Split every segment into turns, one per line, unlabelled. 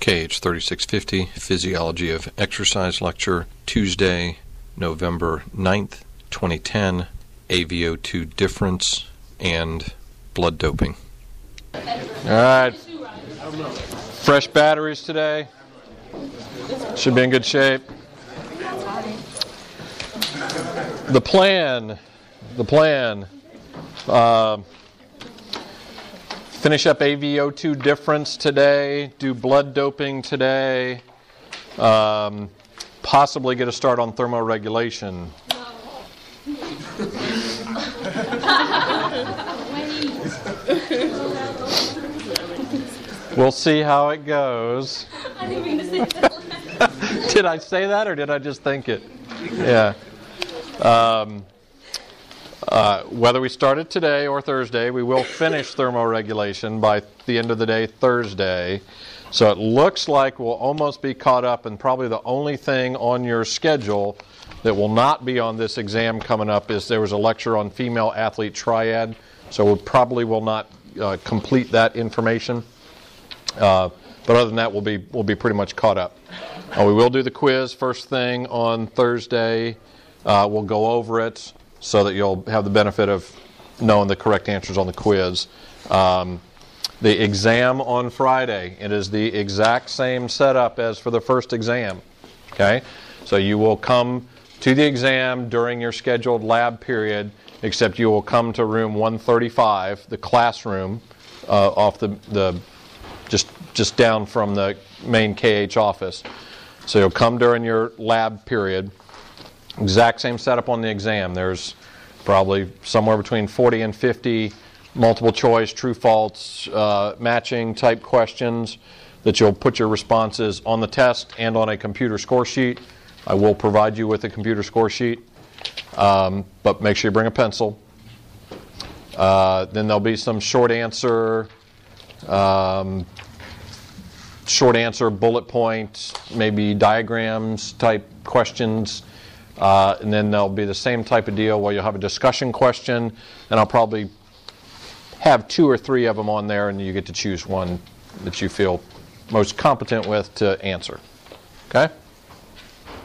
KH 3650 Physiology of Exercise Lecture, Tuesday, November 9th, 2010, AVO2 difference and blood doping.
All right. Fresh batteries today. Should be in good shape. The plan. The plan. Uh, finish up AVO2 difference today. Do blood doping today. Um, possibly get a start on thermoregulation. We'll see how it goes. Did I say that or did I just think it? Yeah. Um, uh, whether we start it today or Thursday, we will finish thermoregulation by the end of the day Thursday. So it looks like we'll almost be caught up, and probably the only thing on your schedule that will not be on this exam coming up is there was a lecture on female athlete triad. So we probably will not uh, complete that information. Uh, but other than that, we'll be we'll be pretty much caught up. Uh, we will do the quiz first thing on Thursday. Uh, we'll go over it so that you'll have the benefit of knowing the correct answers on the quiz. Um, the exam on Friday, it is the exact same setup as for the first exam. Okay, so you will come to the exam during your scheduled lab period, except you will come to room 135, the classroom, uh, off the the just just down from the main KH office. So you'll come during your lab period. Exact same setup on the exam. There's probably somewhere between 40 and 50 multiple choice, true false, uh, matching type questions that you'll put your responses on the test and on a computer score sheet. I will provide you with a computer score sheet, um, but make sure you bring a pencil. Uh, then there'll be some short answer um, short answer, bullet point, maybe diagrams type questions. Uh, and then there'll be the same type of deal where you'll have a discussion question, and I'll probably have two or three of them on there, and you get to choose one that you feel most competent with to answer. Okay?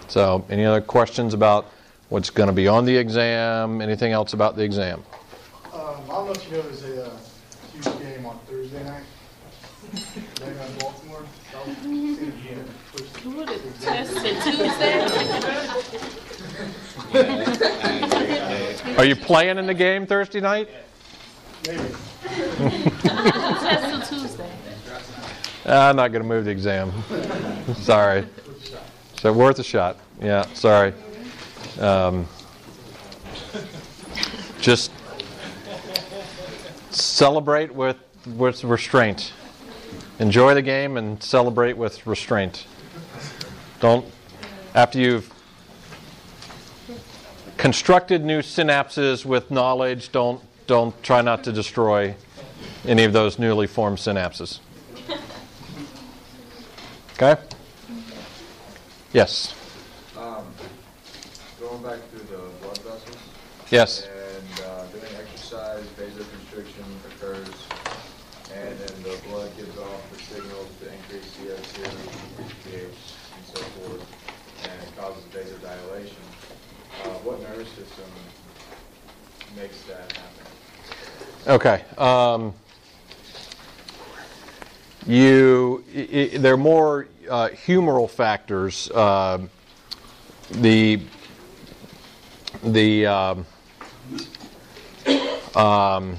So, any other questions about what's going to be on the exam? Anything else about the exam?
Um, I don't know if you know there's a uh, huge game on Thursday night. Maybe on Baltimore. South- it's gonna be in it. Push the-
Who the test Tuesday?
Are you playing in the game Thursday night?
Maybe.
Test till Tuesday.
Ah, I'm not going to move the exam. sorry. So worth a shot. Yeah, sorry. Um, just celebrate with with restraint. Enjoy the game and celebrate with restraint. Don't after you've constructed new synapses with knowledge, don't don't try not to destroy any of those newly formed synapses. Okay? Yes.
Um, going back to the blood vessels.
Yes.
And uh, doing exercise, vasoconstriction occurs, and then the blood gives off the signals to increase CO2, pH, and so forth, and it causes vasodilation. Uh, what nervous system makes that happen?
Okay. Um, you, i i there are more uh, humoral factors. Um the the um, um,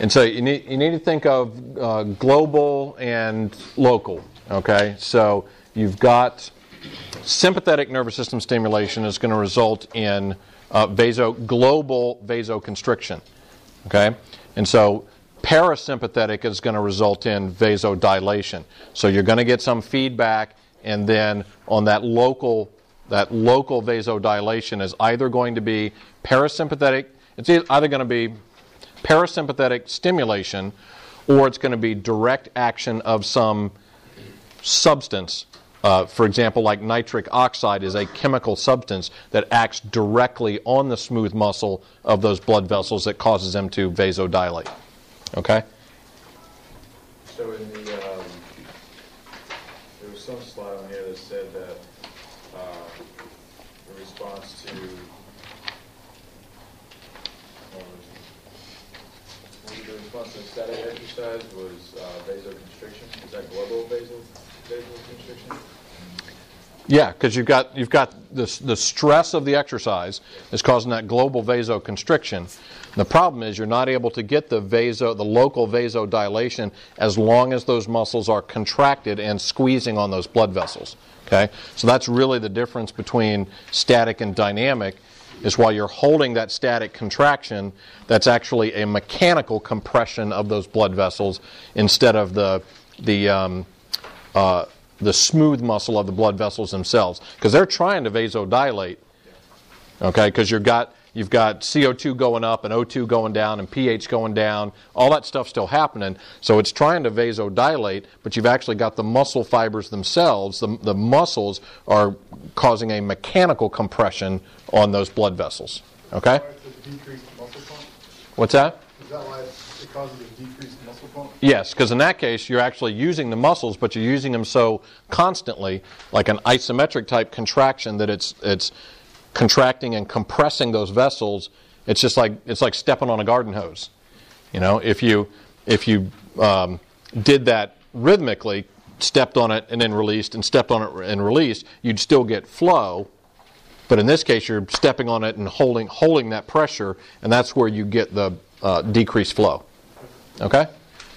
and so you need you need to think of uh, global and local. Okay, so you've got sympathetic nervous system stimulation is going to result in uh, vaso global vasoconstriction. Okay, and so parasympathetic is going to result in vasodilation. So you're going to get some feedback, and then on that local that local vasodilation is either going to be parasympathetic. It's either going to be parasympathetic stimulation, or it's going to be direct action of some substance. Uh, for example, like nitric oxide is a chemical substance that acts directly on the smooth muscle of those blood vessels that causes them to vasodilate. Okay?
So in the, um, there was some slide on here that said that, uh, the response to, what the response to static exercise was, uh, vasoconstriction, is that global vasal, vasoconstriction?
Yeah, because you've got you've got the the stress of the exercise is causing that global vasoconstriction. The problem is you're not able to get the vaso the local vasodilation as long as those muscles are contracted and squeezing on those blood vessels. Okay, so that's really the difference between static and dynamic. Is while you're holding that static contraction, that's actually a mechanical compression of those blood vessels instead of the the um, uh, the smooth muscle of the blood vessels themselves because they're trying to vasodilate. Okay, because you've got you've got CO2 going up and O2 going down and pH going down. All that stuff's still happening. So it's trying to vasodilate, but you've actually got the muscle fibers themselves. The, the muscles are causing a mechanical compression on those blood vessels. Okay,
Why it's a decreased muscle pump?
what's that?
Is that why it causes a decreased
Yes, because in that case, you're actually using the muscles, but you're using them so constantly, like an isometric type contraction, that it's it's contracting and compressing those vessels. It's just like it's like stepping on a garden hose. You know, if you if you um, did that rhythmically, stepped on it and then released, and stepped on it and released, you'd still get flow. But in this case, you're stepping on it and holding holding that pressure, and that's where you get the uh, decreased flow. Okay?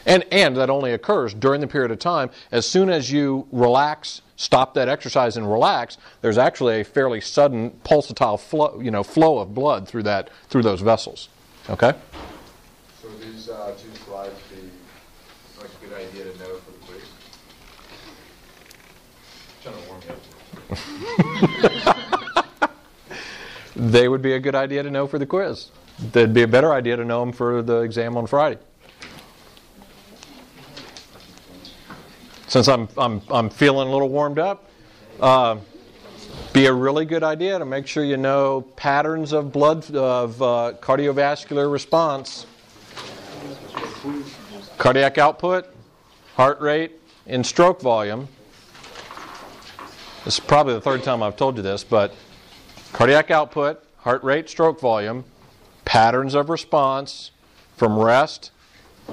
And, and that only occurs during the period of time. As soon as you relax, stop that exercise and relax, there's actually a fairly sudden pulsatile flow, you know, flow of blood through, that, through those vessels. Okay?
So these, uh, two slides be, like a good idea to know for the quiz? Trying to warm you up.
They would be a good idea to know for the quiz. They'd be a better idea to know them for the exam on Friday. Since I'm, I'm, I'm feeling a little warmed up, uh, be a really good idea to make sure you know patterns of blood of uh, cardiovascular response, cardiac output, heart rate, and stroke volume. This is probably the third time I've told you this, but cardiac output, heart rate, stroke volume, patterns of response from rest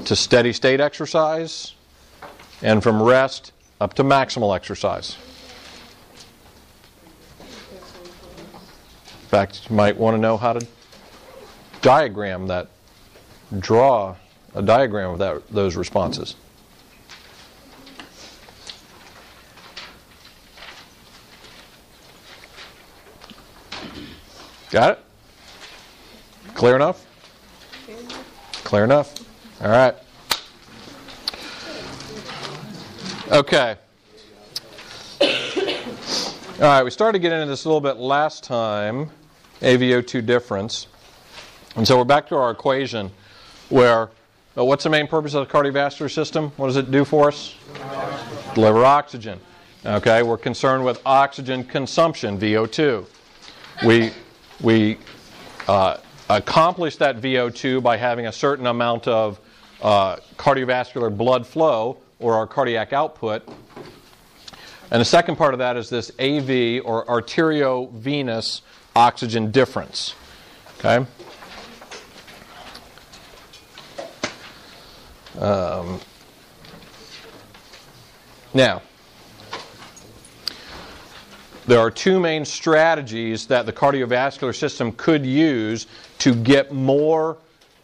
to steady state exercise, and from rest up to maximal exercise. In fact, you might want to know how to diagram that, draw a diagram of that, those responses. Got it? Clear enough? Clear enough? All right. Okay. All right, we started getting into this a little bit last time, AVO2 difference. And so we're back to our equation where uh, what's the main purpose of the cardiovascular system? What does it do for us? Deliver oxygen. Okay, we're concerned with oxygen consumption, VO2. We, we uh, accomplish that VO2 by having a certain amount of uh, cardiovascular blood flow or our cardiac output. And the second part of that is this AV or arteriovenous oxygen difference. Okay? Um, now, there are two main strategies that the cardiovascular system could use to get more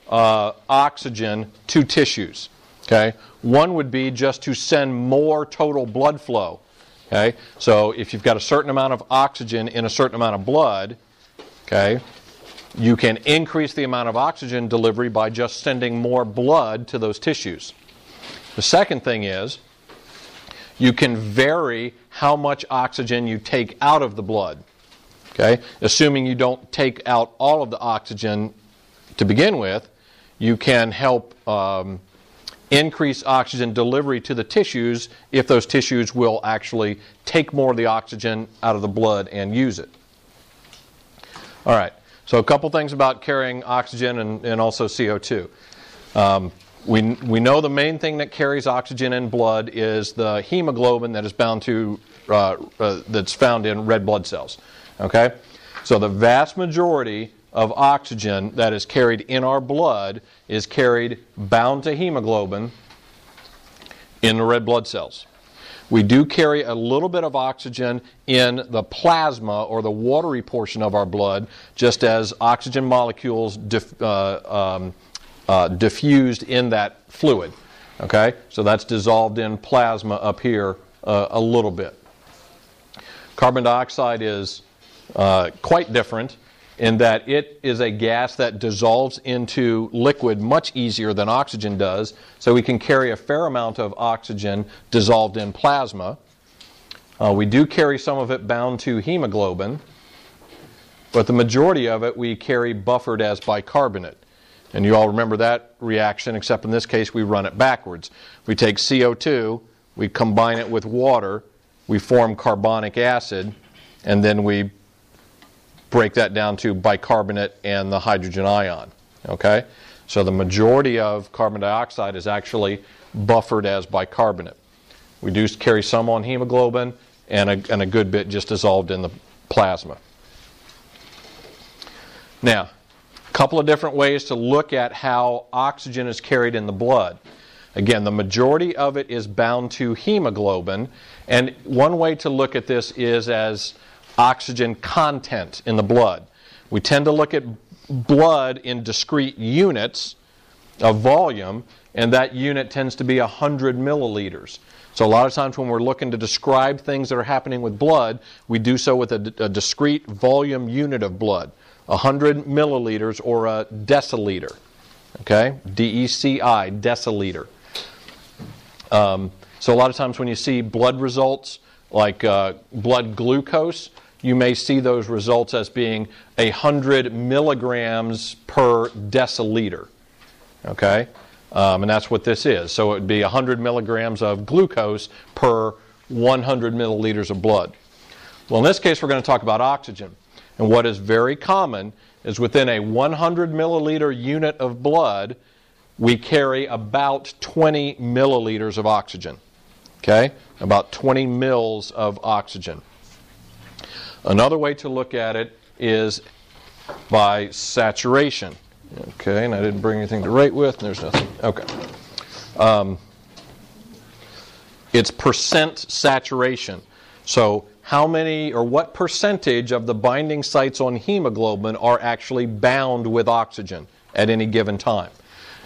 uh, oxygen to tissues. Okay, one would be just to send more total blood flow. Okay, so if you've got a certain amount of oxygen in a certain amount of blood, okay, you can increase the amount of oxygen delivery by just sending more blood to those tissues. The second thing is you can vary how much oxygen you take out of the blood. Okay? Assuming you don't take out all of the oxygen to begin with, you can help um, increase oxygen delivery to the tissues if those tissues will actually take more of the oxygen out of the blood and use it. All right, so a couple things about carrying oxygen and, and also CO2. Um, we, we know the main thing that carries oxygen in blood is the hemoglobin that is bound to uh, uh, that's found in red blood cells. Okay, so the vast majority of oxygen that is carried in our blood is carried bound to hemoglobin in the red blood cells. We do carry a little bit of oxygen in the plasma or the watery portion of our blood, just as oxygen molecules uh, um, uh, diffused in that fluid. Okay, so that's dissolved in plasma up here uh, a little bit. Carbon dioxide is uh, quite different in that it is a gas that dissolves into liquid much easier than oxygen does, so we can carry a fair amount of oxygen dissolved in plasma. Uh, we do carry some of it bound to hemoglobin, but the majority of it we carry buffered as bicarbonate. And you all remember that reaction, except in this case we run it backwards. We take CO2, we combine it with water, we form carbonic acid, and then we break that down to bicarbonate and the hydrogen ion. Okay? So the majority of carbon dioxide is actually buffered as bicarbonate. We do carry some on hemoglobin and a, and a good bit just dissolved in the plasma. Now, a couple of different ways to look at how oxygen is carried in the blood. Again, the majority of it is bound to hemoglobin, and one way to look at this is as oxygen content in the blood. We tend to look at blood in discrete units of volume, and that unit tends to be 100 milliliters. So, a lot of times when we're looking to describe things that are happening with blood, we do so with a, a discrete volume unit of blood 100 milliliters or a deciliter. Okay? D E C I, deciliter. Um, so, a lot of times when you see blood results like uh, blood glucose, you may see those results as being 100 milligrams per deciliter. Okay? Um, and that's what this is. So it would be 100 milligrams of glucose per 100 milliliters of blood. Well, in this case, we're going to talk about oxygen. And what is very common is within a 100 milliliter unit of blood, we carry about 20 milliliters of oxygen. Okay? About 20 mils of oxygen. Another way to look at it is by saturation. Okay, and I didn't bring anything to write with, and there's nothing. Okay. Um, it's percent saturation. So, how many or what percentage of the binding sites on hemoglobin are actually bound with oxygen at any given time?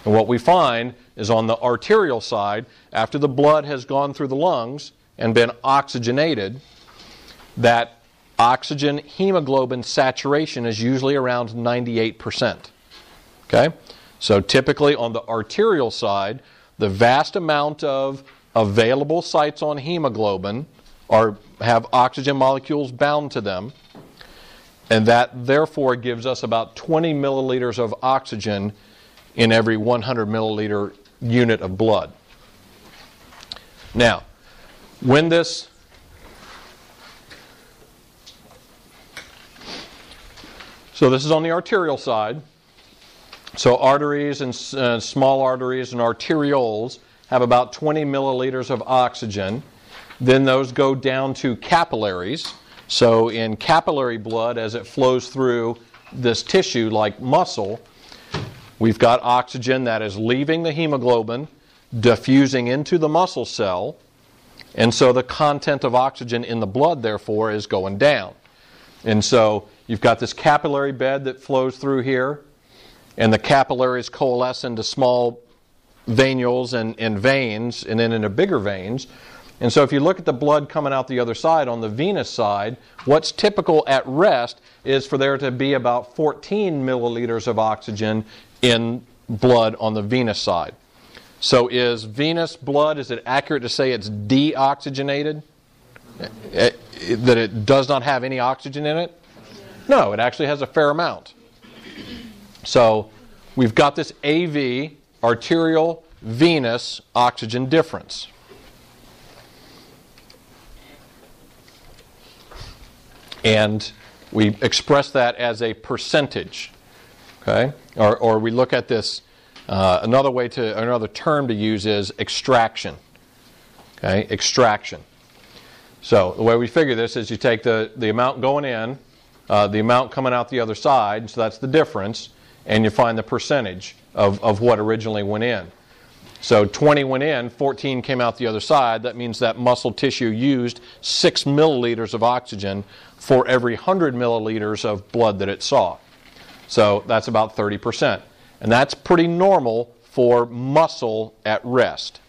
And what we find is on the arterial side, after the blood has gone through the lungs and been oxygenated, that oxygen hemoglobin saturation is usually around 98%. Okay? So typically on the arterial side, the vast amount of available sites on hemoglobin are have oxygen molecules bound to them, and that therefore gives us about 20 milliliters of oxygen in every 100 milliliter unit of blood. Now, when this So this is on the arterial side. So arteries and uh, small arteries and arterioles have about 20 milliliters of oxygen. Then those go down to capillaries. So in capillary blood, as it flows through this tissue like muscle, we've got oxygen that is leaving the hemoglobin, diffusing into the muscle cell, and so the content of oxygen in the blood, therefore, is going down. And so you've got this capillary bed that flows through here, and the capillaries coalesce into small venules and, and veins, and then into bigger veins. And so if you look at the blood coming out the other side, on the venous side, what's typical at rest is for there to be about 14 milliliters of oxygen in blood on the venous side. So is venous blood, is it accurate to say it's deoxygenated? It, it, that it does not have any oxygen in it? No, it actually has a fair amount. So we've got this AV, arterial venous oxygen difference. And we express that as a percentage. Okay? Or, or we look at this Uh, another way to, another term to use is extraction. Okay, extraction. So the way we figure this is you take the, the amount going in, uh, the amount coming out the other side, so that's the difference, and you find the percentage of, of what originally went in. So 20 went in, 14 came out the other side. That means that muscle tissue used 6 milliliters of oxygen for every 100 milliliters of blood that it saw. So that's about 30%. And that's pretty normal for muscle at rest.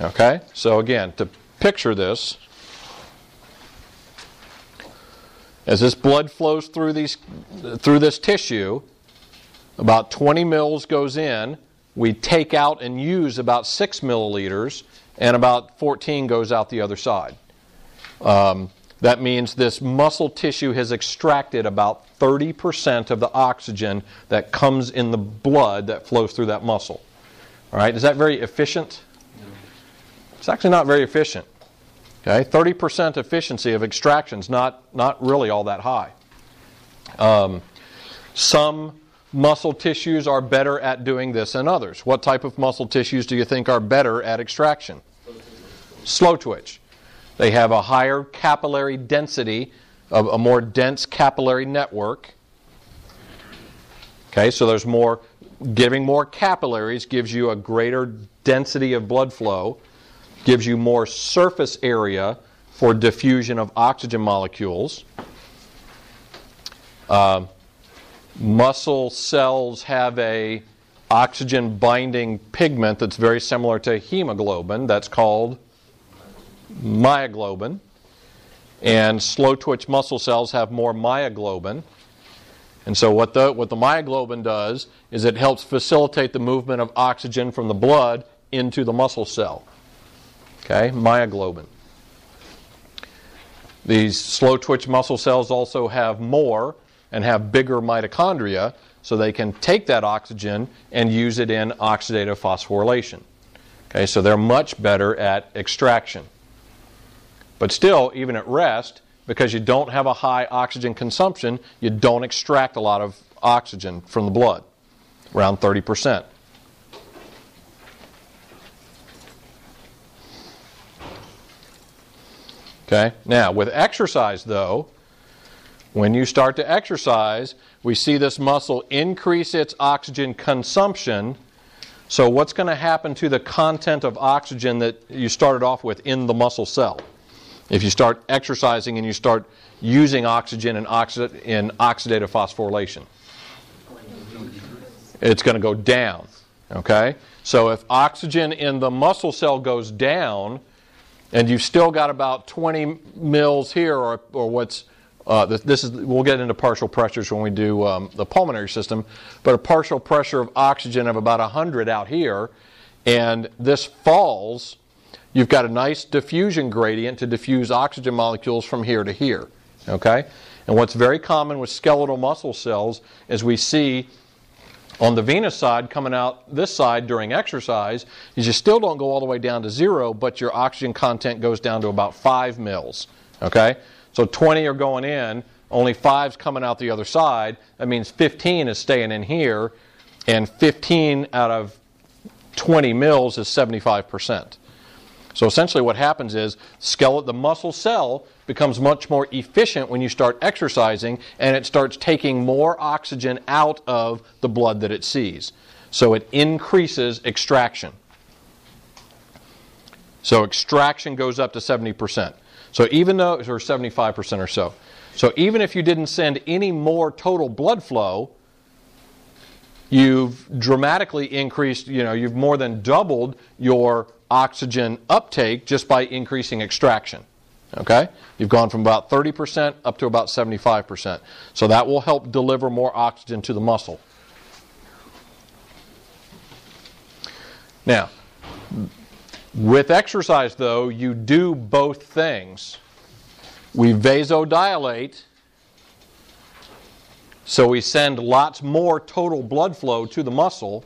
Okay? So again, to picture this, as this blood flows through these through this tissue, about 20 mils goes in, we take out and use about 6 milliliters, and about 14 goes out the other side. Um, that means this muscle tissue has extracted about 30% of the oxygen that comes in the blood that flows through that muscle. All right, is that very efficient? It's actually not very efficient. Okay, 30% efficiency of extraction is not, not really all that high. Um, some muscle tissues are better at doing this than others. What type of muscle tissues do you think are better at extraction? Slow twitch. They have a higher capillary density, a, a more dense capillary network. Okay, so there's more, giving more capillaries gives you a greater density of blood flow, gives you more surface area for diffusion of oxygen molecules. Uh, muscle cells have a oxygen binding pigment that's very similar to hemoglobin that's called myoglobin. And slow twitch muscle cells have more myoglobin. And so what the what the myoglobin does is it helps facilitate the movement of oxygen from the blood into the muscle cell okay myoglobin these slow twitch muscle cells also have more and have bigger mitochondria so they can take that oxygen and use it in oxidative phosphorylation. Okay, so they're much better at extraction. But still, even at rest, because you don't have a high oxygen consumption, you don't extract a lot of oxygen from the blood, around 30%. Okay, now with exercise though, when you start to exercise, we see this muscle increase its oxygen consumption. So, what's going to happen to the content of oxygen that you started off with in the muscle cell? If you start exercising and you start using oxygen in, oxi- in oxidative phosphorylation, it's going to go down. Okay? So, if oxygen in the muscle cell goes down, and you've still got about 20 mils here, or, or what's uh, this, is we'll get into partial pressures when we do um, the pulmonary system, but a partial pressure of oxygen of about 100 out here, and this falls. You've got a nice diffusion gradient to diffuse oxygen molecules from here to here. Okay, and what's very common with skeletal muscle cells is we see on the venous side coming out this side during exercise is you still don't go all the way down to zero, but your oxygen content goes down to about five mils. Okay, so 20 are going in, only five's coming out the other side. That means 15 is staying in here, and 15 out of 20 mils is 75%. So essentially, what happens is skeleton, the muscle cell becomes much more efficient when you start exercising, and it starts taking more oxygen out of the blood that it sees. So it increases extraction. So extraction goes up to 70%. So even though, or 75% or so. So even if you didn't send any more total blood flow, you've dramatically increased, you know, you've more than doubled your oxygen uptake just by increasing extraction. Okay? You've gone from about 30% up to about 75%. So that will help deliver more oxygen to the muscle. Now, with exercise, though, you do both things. We vasodilate, so we send lots more total blood flow to the muscle,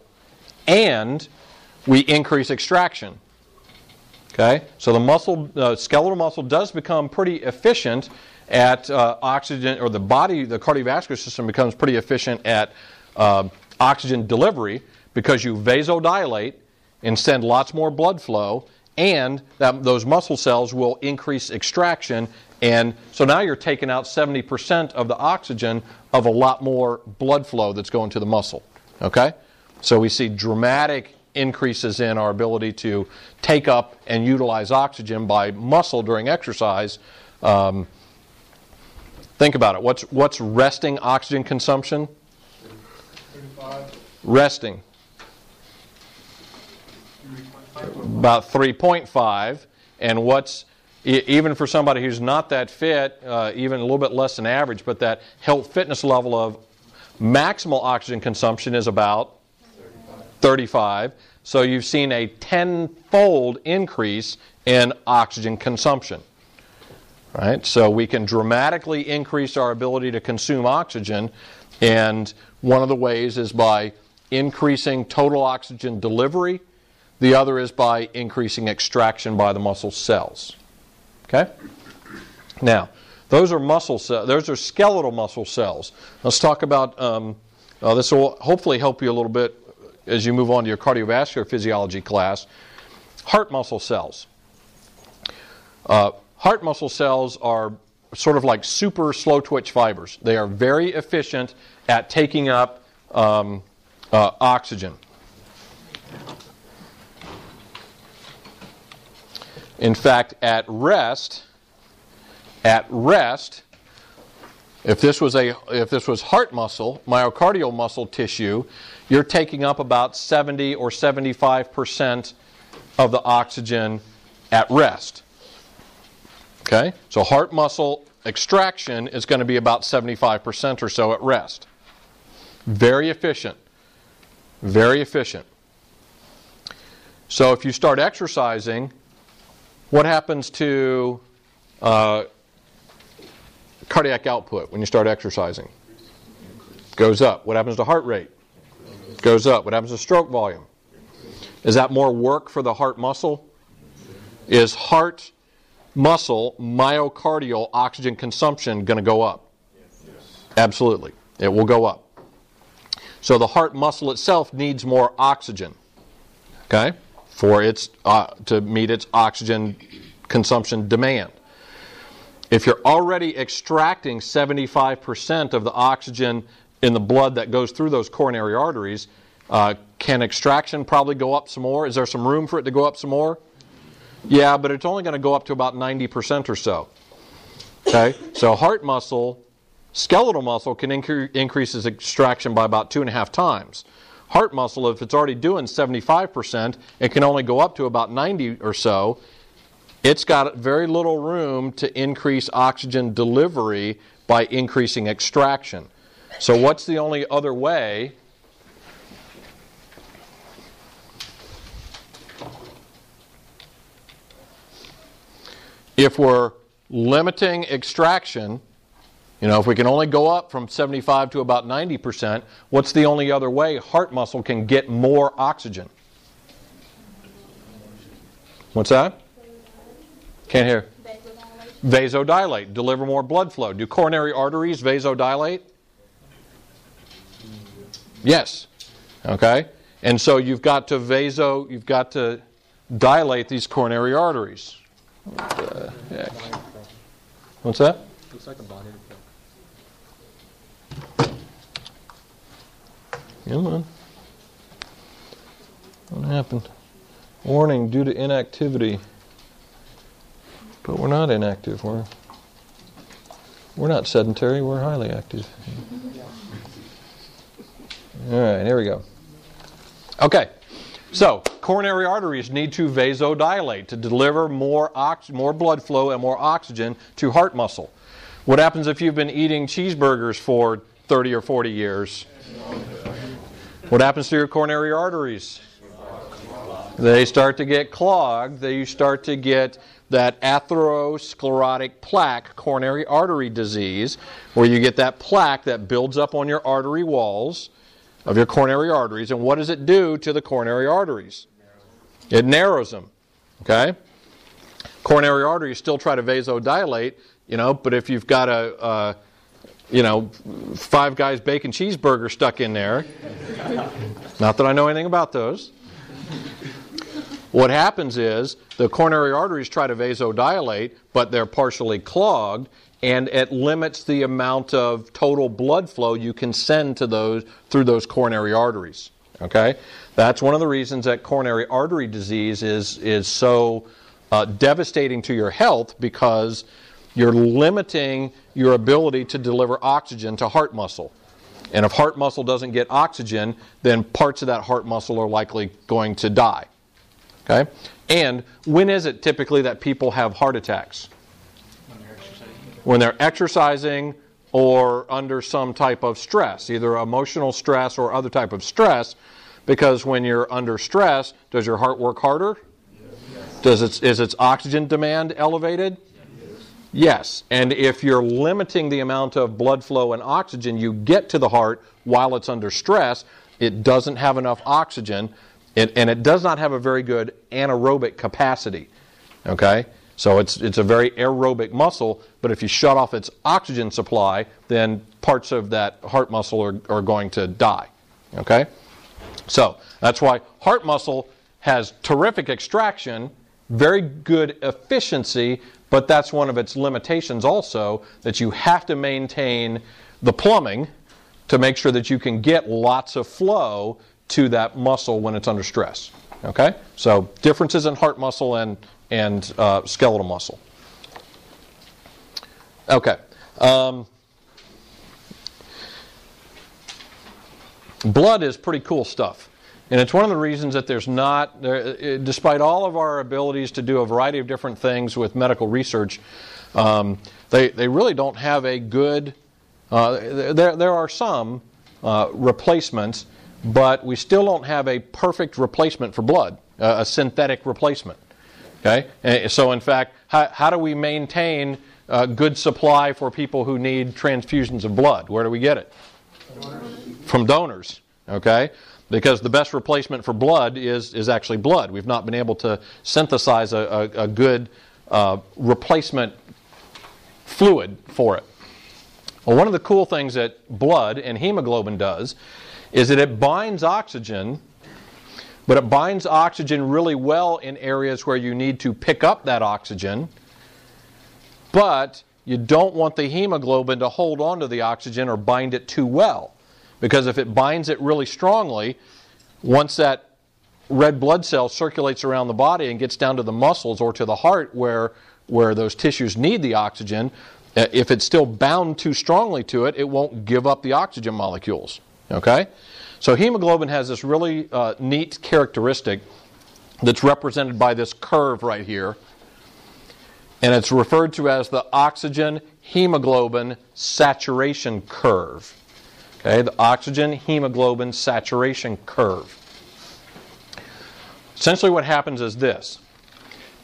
and we increase extraction. Okay, so the muscle, uh, skeletal muscle, does become pretty efficient at uh, oxygen, or the body, the cardiovascular system becomes pretty efficient at uh, oxygen delivery because you vasodilate and send lots more blood flow, and that, those muscle cells will increase extraction. And so now you're taking out 70% of the oxygen of a lot more blood flow that's going to the muscle. Okay? So we see dramatic increases in our ability to take up and utilize oxygen by muscle during exercise. Um, think about it. What's, what's resting oxygen consumption?
Thirty-five,
Resting. About 3.5. And what's, even for somebody who's not that fit, uh, even a little bit less than average, but that health fitness level of maximal oxygen consumption is about 35. So you've seen a tenfold increase in oxygen consumption. Right? So we can dramatically increase our ability to consume oxygen, and one of the ways is by increasing total oxygen delivery. The other is by increasing extraction by the muscle cells. Okay? Now, those are muscle cells. Those are skeletal muscle cells. Let's talk about. Um, uh, this will hopefully help you a little bit as you move on to your cardiovascular physiology class. Heart muscle cells. Uh, heart muscle cells are sort of like super slow twitch fibers. They are very efficient at taking up um, uh, oxygen. In fact, at rest, at rest, if this was a if this was heart muscle, myocardial muscle tissue, you're taking up about 70 or 75 percent of the oxygen at rest. Okay? So heart muscle extraction is going to be about 75 percent or so at rest. Very efficient. Very efficient. So if you start exercising, what happens to uh, cardiac output when you start exercising? Goes up. What happens to heart rate? Goes up. What happens to stroke volume? Is that more work for the heart muscle? Is heart muscle myocardial oxygen consumption going to go up? Absolutely. It will go up. So the heart muscle itself needs more oxygen. Okay? For its uh, to meet its oxygen consumption demand. If you're already extracting 75% of the oxygen in the blood that goes through those coronary arteries, uh, can extraction probably go up some more? Is there some room for it to go up some more? Yeah, but it's only going to go up to about 90% or so. Okay? So heart muscle, skeletal muscle can incre- increase its extraction by about two and a half times. Heart muscle, if it's already doing 75%, it can only go up to about 90 or so. It's got very little room to increase oxygen delivery by increasing extraction. So, what's the only other way? If we're limiting extraction, you know, if we can only go up from 75 to about 90%, what's the only other way heart muscle can get more oxygen? What's that? Can't hear. Vasodilate, deliver more blood flow. Do coronary arteries vasodilate? Yes. Okay? And so you've got to vaso, you've got to dilate these coronary arteries. What the? What's that?
Looks like a body
Come on. What happened? Warning due to inactivity. But we're not inactive. We're we're not sedentary. We're highly active. All right, here we go. Okay, so coronary arteries need to vasodilate to deliver more ox- more blood flow and more oxygen to heart muscle. What happens if you've been eating cheeseburgers for 30 or 40 years? What happens to your coronary arteries? They start to get clogged. They start to get that atherosclerotic plaque coronary artery disease, where you get that plaque that builds up on your artery walls of your coronary arteries. And what does it do to the coronary arteries? It narrows them. Okay? Coronary arteries still try to vasodilate, you know, but if you've got a, a you know, five guys bacon cheeseburger stuck in there. Not that I know anything about those. What happens is the coronary arteries try to vasodilate, but they're partially clogged, and it limits the amount of total blood flow you can send to those through those coronary arteries. Okay, that's one of the reasons that coronary artery disease is is so uh, devastating to your health because you're limiting your ability to deliver oxygen to heart muscle. And if heart muscle doesn't get oxygen, then parts of that heart muscle are likely going to die. Okay? And when is it typically that people have heart attacks? When they're exercising or under some type of stress, either emotional stress or other type of stress, because when you're under stress, does your heart work harder? Does its, is its oxygen demand elevated? Yes. And if you're limiting the amount of blood flow and oxygen you get to the heart while it's under stress, it doesn't have enough oxygen it, and it does not have a very good anaerobic capacity. Okay? So it's, it's a very aerobic muscle, but if you shut off its oxygen supply, then parts of that heart muscle are, are going to die. Okay? So that's why heart muscle has terrific extraction, very good efficiency, but that's one of its limitations also that you have to maintain the plumbing to make sure that you can get lots of flow to that muscle when it's under stress. Okay? So differences in heart muscle and, and uh, skeletal muscle. Okay. Um, blood is pretty cool stuff. And it's one of the reasons that there's not, there, despite all of our abilities to do a variety of different things with medical research, um, they, they really don't have a good, uh, there, there are some uh, replacements, but we still don't have a perfect replacement for blood, uh, a synthetic replacement. Okay? And so, in fact, how, how do we maintain a good supply for people who need transfusions of blood? Where do we get it? From donors. Okay? because the best replacement for blood is, is actually blood. We've not been able to synthesize a, a, a good uh, replacement fluid for it. Well, one of the cool things that blood and hemoglobin does is that it binds oxygen, but it binds oxygen really well in areas where you need to pick up that oxygen, but you don't want the hemoglobin to hold on to the oxygen or bind it too well. Because if it binds it really strongly, once that red blood cell circulates around the body and gets down to the muscles or to the heart where, where those tissues need the oxygen, uh, if it's still bound too strongly to it, it won't give up the oxygen molecules. Okay? So hemoglobin has this really uh, neat characteristic that's represented by this curve right here. And it's referred to as the oxygen hemoglobin saturation curve. Okay, the oxygen hemoglobin saturation curve. Essentially, what happens is this.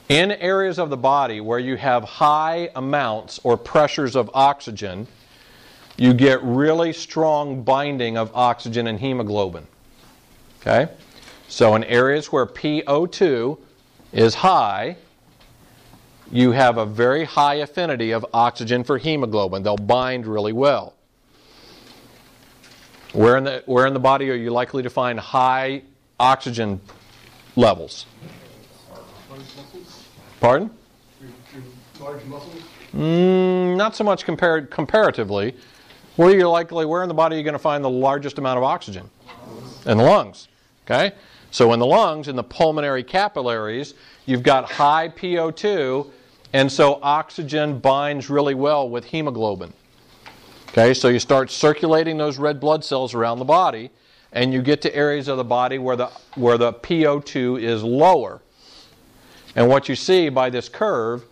In areas of the body where you have high amounts or pressures of oxygen, you get really strong binding of oxygen and hemoglobin. Okay? So, in areas where PO2 is high, you have a very high affinity of oxygen for hemoglobin. They'll bind really well. Where in the where in the body are you likely to find high oxygen levels? Pardon?
Large muscles?
Mm, not so much compared comparatively. Where you likely? Where in the body are you going to find the largest amount of oxygen? In the lungs. Okay. So in the lungs, in the pulmonary capillaries, you've got high PO2, and so oxygen binds really well with hemoglobin. Okay, so you start circulating those red blood cells around the body, and you get to areas of the body where the, where the PO2 is lower. And what you see by this curve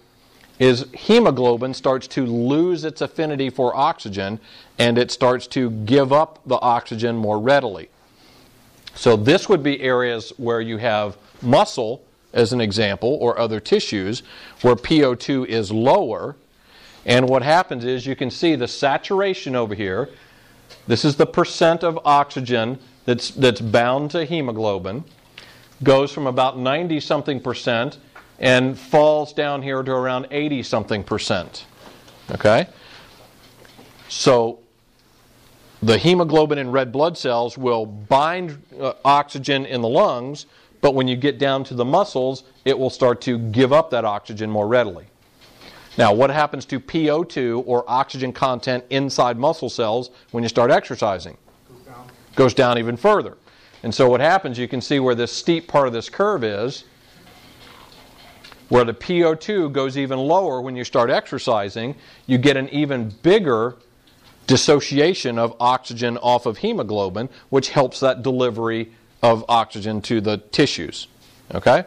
is hemoglobin starts to lose its affinity for oxygen and it starts to give up the oxygen more readily. So, this would be areas where you have muscle, as an example, or other tissues where PO2 is lower and what happens is you can see the saturation over here. This is the percent of oxygen that's, that's bound to hemoglobin. Goes from about 90 something percent and falls down here to around 80 something percent. Okay? So the hemoglobin in red blood cells will bind uh, oxygen in the lungs, but when you get down to the muscles, it will start to give up that oxygen more readily. Now, what happens to PO2 or oxygen content inside muscle cells when you start exercising?
Goes down.
Goes down even further. And so, what happens, you can see where this steep part of this curve is, where the PO2 goes even lower when you start exercising, you get an even bigger dissociation of oxygen off of hemoglobin, which helps that delivery of oxygen to the tissues. Okay?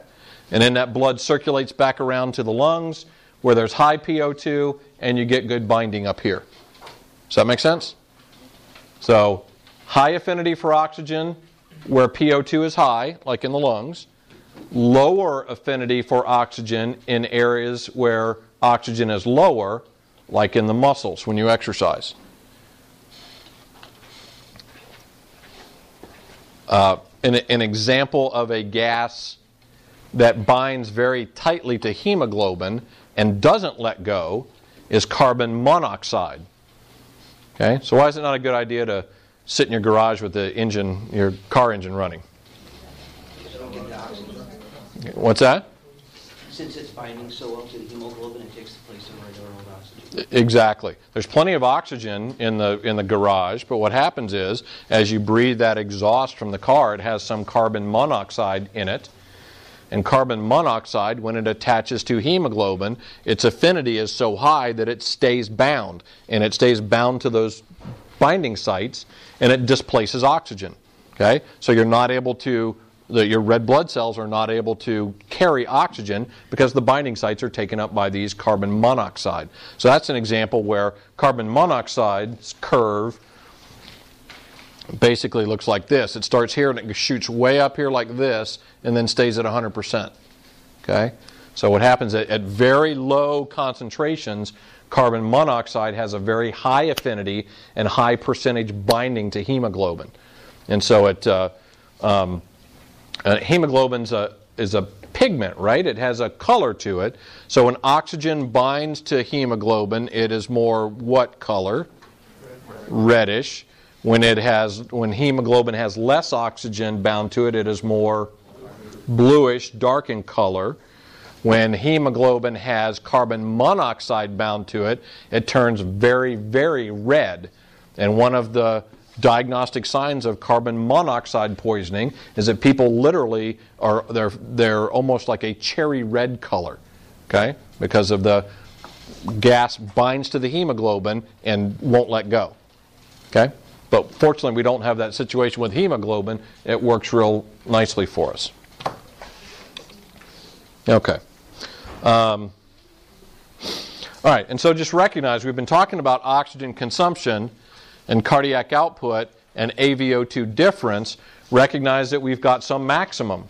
And then that blood circulates back around to the lungs where there's high PO2 and you get good binding up here. Does that make sense? So, high affinity for oxygen where PO2 is high, like in the lungs, lower affinity for oxygen in areas where oxygen is lower, like in the muscles when you exercise. Uh, an, an example of a gas that binds very tightly to hemoglobin and doesn't let go is carbon monoxide. Okay, so why is it not a good idea to sit in your garage with the engine, your car engine running? What's that?
Since it's binding so well to the hemoglobin, it takes the place of regular old oxygen.
Exactly. There's plenty of oxygen in the in the garage, but what happens is as you breathe that exhaust from the car, it has some carbon monoxide in it. And carbon monoxide, when it attaches to hemoglobin, its affinity is so high that it stays bound. And it stays bound to those binding sites and it displaces oxygen. Okay? So you're not able to, the, your red blood cells are not able to carry oxygen because the binding sites are taken up by these carbon monoxide. So that's an example where carbon monoxide's curve basically looks like this. It starts here and it shoots way up here like this and then stays at 100%. Okay? So what happens at, at very low concentrations, carbon monoxide has a very high affinity and high percentage binding to hemoglobin. And so it, uh, um, uh, a, is a pigment, right? It has a color to it. So when oxygen binds to hemoglobin, it is more what color? Reddish. When it has when hemoglobin has less oxygen bound to it, it is more bluish, dark in color. When hemoglobin has carbon monoxide bound to it, it turns very, very red. And one of the diagnostic signs of carbon monoxide poisoning is that people literally are they're they're almost like a cherry red color. Okay? Because of the gas binds to the hemoglobin and won't let go. Okay? But fortunately, we don't have that situation with hemoglobin. It works real nicely for us. Okay. Um, all right, and so just recognize we've been talking about oxygen consumption and cardiac output and AVO2 difference. Recognize that we've got some maximum.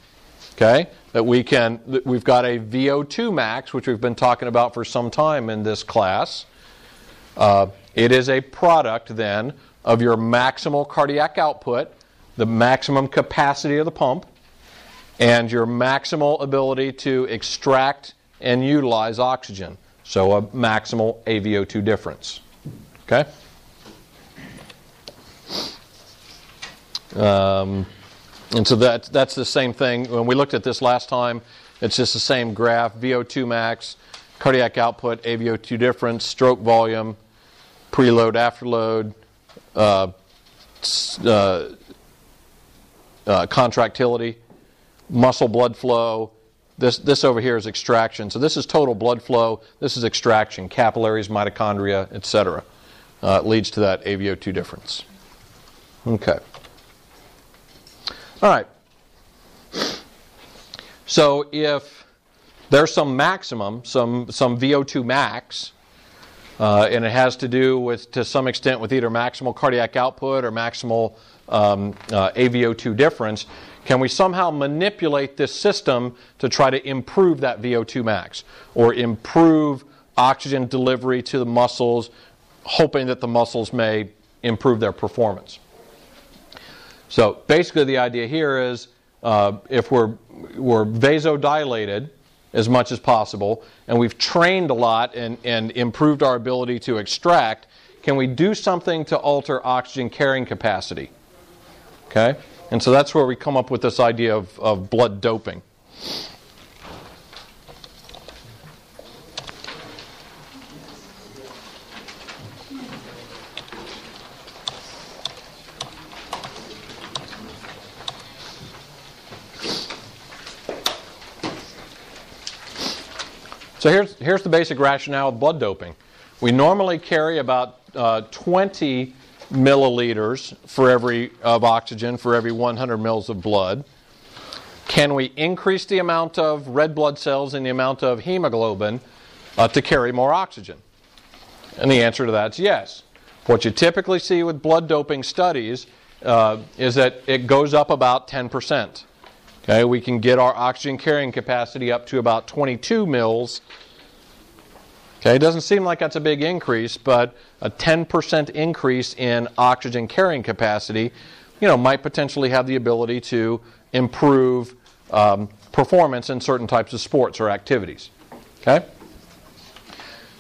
Okay, that we can. That we've got a VO2 max, which we've been talking about for some time in this class. Uh, it is a product then of your maximal cardiac output, the maximum capacity of the pump, and your maximal ability to extract and utilize oxygen. So a maximal AVO2 difference. Okay? Um, and so that, that's the same thing. When we looked at this last time, it's just the same graph VO2 max, cardiac output, AVO2 difference, stroke volume, preload, afterload, uh, uh, uh, contractility, muscle blood flow. This, this over here is extraction. So this is total blood flow. This is extraction, capillaries, mitochondria, etc. Uh, leads to that AVO2 difference. Okay. All right. So if there's some maximum, some, some VO2 max, uh, and it has to do with, to some extent, with either maximal cardiac output or maximal um, uh, AVO2 difference. Can we somehow manipulate this system to try to improve that VO2 max or improve oxygen delivery to the muscles, hoping that the muscles may improve their performance? So basically, the idea here is uh, if we're, we're vasodilated as much as possible and we've trained a lot and, and improved our ability to extract, can we do something to alter oxygen carrying capacity? Okay? And so that's where we come up with this idea of, of blood doping. So here's, here's the basic rationale of blood doping. We normally carry about uh, 20 milliliters for every of oxygen for every 100 mils of blood. Can we increase the amount of red blood cells and the amount of hemoglobin uh, to carry more oxygen? And the answer to that is yes. What you typically see with blood doping studies uh, is that it goes up about 10%. Okay, we can get our oxygen carrying capacity up to about 22 mils. Okay, it doesn't seem like that's a big increase, but a 10% increase in oxygen carrying capacity, you know, might potentially have the ability to improve um, performance in certain types of sports or activities. Okay?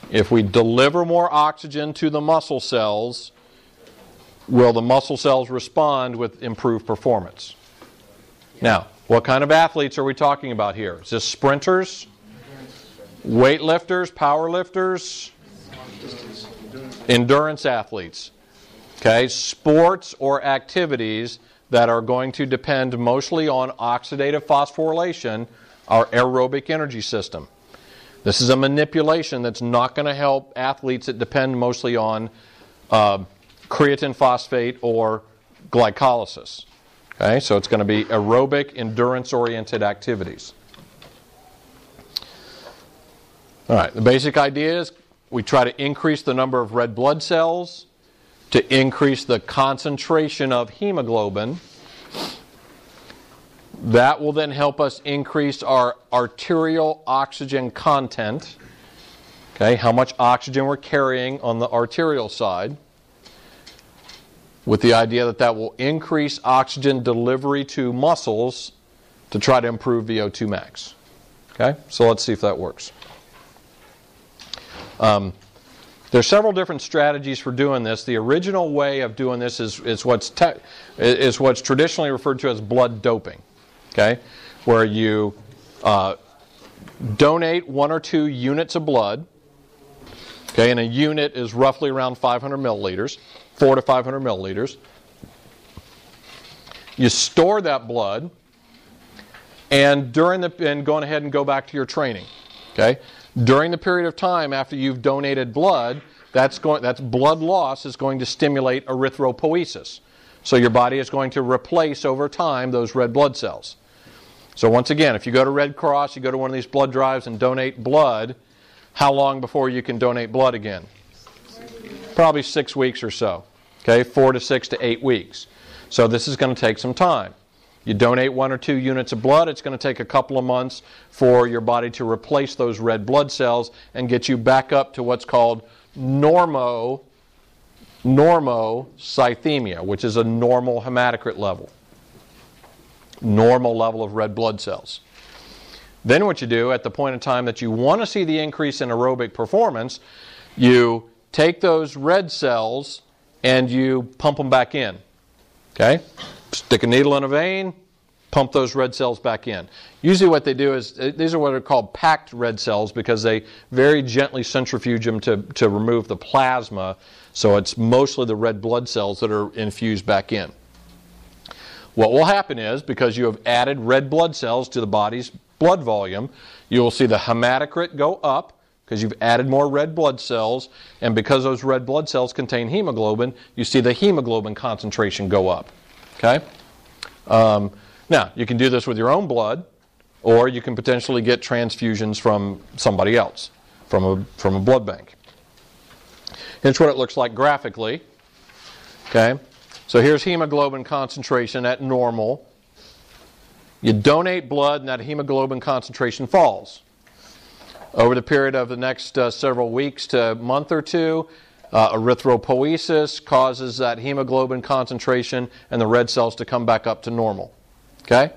If we deliver more oxygen to the muscle cells, will the muscle cells respond with improved performance? Now, what kind of athletes are we talking about here? Is this sprinters, weightlifters, power lifters, endurance athletes? Okay, sports or activities that are going to depend mostly on oxidative phosphorylation, our aerobic energy system. This is a manipulation that's not going to help athletes that depend mostly on uh, creatine phosphate or glycolysis. Okay, so it's going to be aerobic, endurance oriented activities. All right, the basic idea is we try to increase the number of red blood cells to increase the concentration of hemoglobin. That will then help us increase our arterial oxygen content. Okay, how much oxygen we're carrying on the arterial side with the idea that that will increase oxygen delivery to muscles to try to improve VO2 max. Okay, so let's see if that works. Um, are several different strategies for doing this. The original way of doing this is, is, what's, te- is what's traditionally referred to as blood doping, okay, where you uh, donate one or two units of blood, okay, and a unit is roughly around 500 milliliters four to 500 milliliters. You store that blood, and during the and going ahead and go back to your training. Okay, during the period of time after you've donated blood, that's going that's blood loss is going to stimulate erythropoiesis. So your body is going to replace over time those red blood cells. So once again, if you go to Red Cross, you go to one of these blood drives and donate blood, how long before you can donate blood again? Probably six weeks or so. Okay, four to six to eight weeks. So this is going to take some time. You donate one or two units of blood, it's going to take a couple of months for your body to replace those red blood cells and get you back up to what's called normo normocythemia, which is a normal hematocrit level. Normal level of red blood cells. Then what you do at the point in time that you want to see the increase in aerobic performance, you take those red cells and you pump them back in. Okay? Stick a needle in a vein, pump those red cells back in. Usually, what they do is uh, these are what are called packed red cells because they very gently centrifuge them to, to remove the plasma, so it's mostly the red blood cells that are infused back in. What will happen is because you have added red blood cells to the body's blood volume, you will see the hematocrit go up because you've added more red blood cells, and because those red blood cells contain hemoglobin, you see the hemoglobin concentration go up. Okay? Um, now, you can do this with your own blood, or you can potentially get transfusions from somebody else, from a, from a blood bank. Here's what it looks like graphically. Okay? So here's hemoglobin concentration at normal. You donate blood, and that hemoglobin concentration falls. Over the period of the next uh, several weeks to month or two, uh, erythropoiesis causes that hemoglobin concentration and the red cells to come back up to normal. Okay?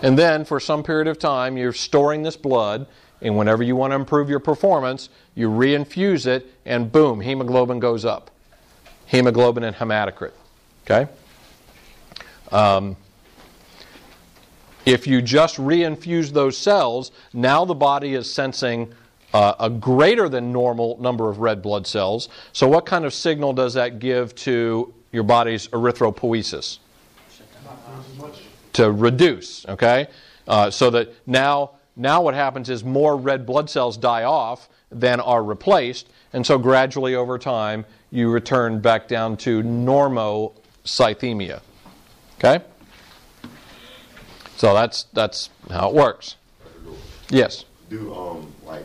And then for some period of time, you're storing this blood, and whenever you want to improve your performance, you reinfuse it, and boom, hemoglobin goes up. hemoglobin, and hematocrit. Okay? Um, if you just reinfuse those cells, now the body is sensing uh, a greater than normal number of red blood cells. So, what kind of signal does that give to your body's erythropoiesis? To reduce, okay? Uh, so that now, now what happens is more red blood cells die off than are replaced, and so gradually over time you return back down to normocythemia. Okay? So that's that's how it works. Yes.
Do um like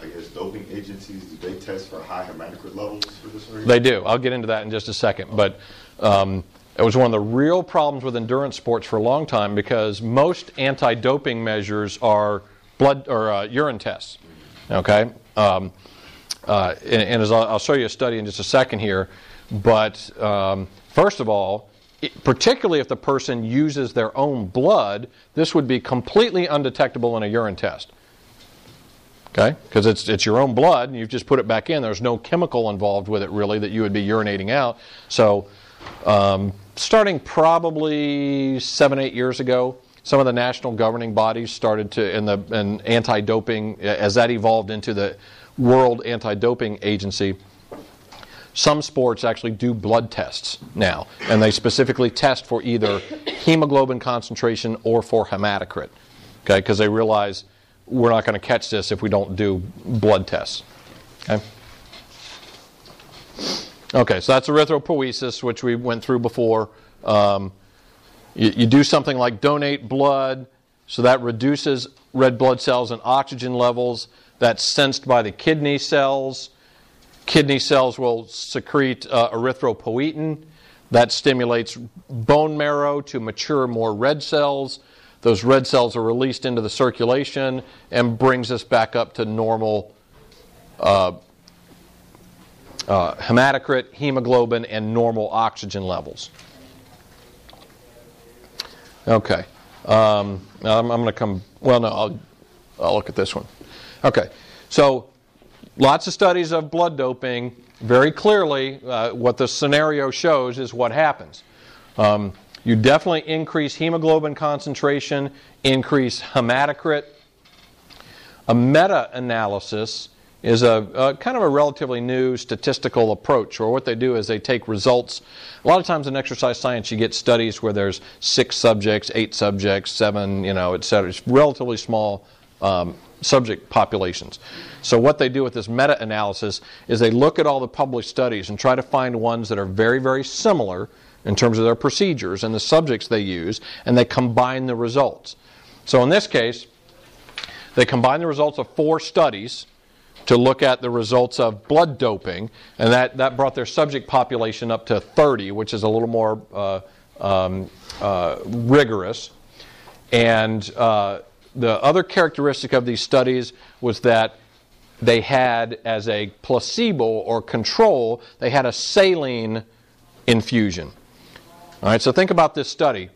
I guess doping agencies do they test for high hematocrit levels for this reason?
They do. I'll get into that in just a second. But um, it was one of the real problems with endurance sports for a long time because most anti-doping measures are blood or uh, urine tests. Okay, um, uh, and, and, as I'll, I'll, show you a study in just a second here. But um, first of all, particularly if the person uses their own blood, this would be completely undetectable in a urine test. Okay? Because it's, it's your own blood, and you've just put it back in. There's no chemical involved with it, really, that you would be urinating out. So, um, starting probably seven, eight years ago, some of the national governing bodies started to, in the in anti-doping, as that evolved into the World Anti-Doping Agency, some sports actually do blood tests now, and they specifically test for either hemoglobin concentration or for hematocrit, okay? Because they realize we're not going to catch this if we don't do blood tests. Okay. Okay, so that's erythropoiesis, which we went through before. Um, you, you do something like donate blood, so that reduces red blood cells and oxygen levels. That's sensed by the kidney cells. Kidney cells will secrete uh, erythropoietin. That stimulates bone marrow to mature more red cells. Those red cells are released into the circulation and brings us back up to normal uh, uh, hematocrit, hemoglobin, and normal oxygen levels. Okay. Um, I'm, I'm going to come. Well, no, I'll, I'll look at this one. Okay. So, lots of studies of blood doping. Very clearly, uh, what the scenario shows is what happens. Um, you definitely increase hemoglobin concentration, increase hematocrit. A meta analysis is a, a, kind of a relatively new statistical approach, or what they do is they take results. A lot of times in exercise science, you get studies where there's six subjects, eight subjects, seven, you know, et cetera. It's relatively small um, subject populations. So what they do with this meta-analysis is they look at all the published studies and try to find ones that are very, very similar in terms of their procedures and the subjects they use, and they combine the results. So in this case, they combine the results of four studies to look at the results of blood doping, and that, that brought their subject population up to 30, which is a little more uh, um, uh, rigorous. And uh, the other characteristic of these studies was that they had, as a placebo or control, they had a saline infusion. All right, so think about this study.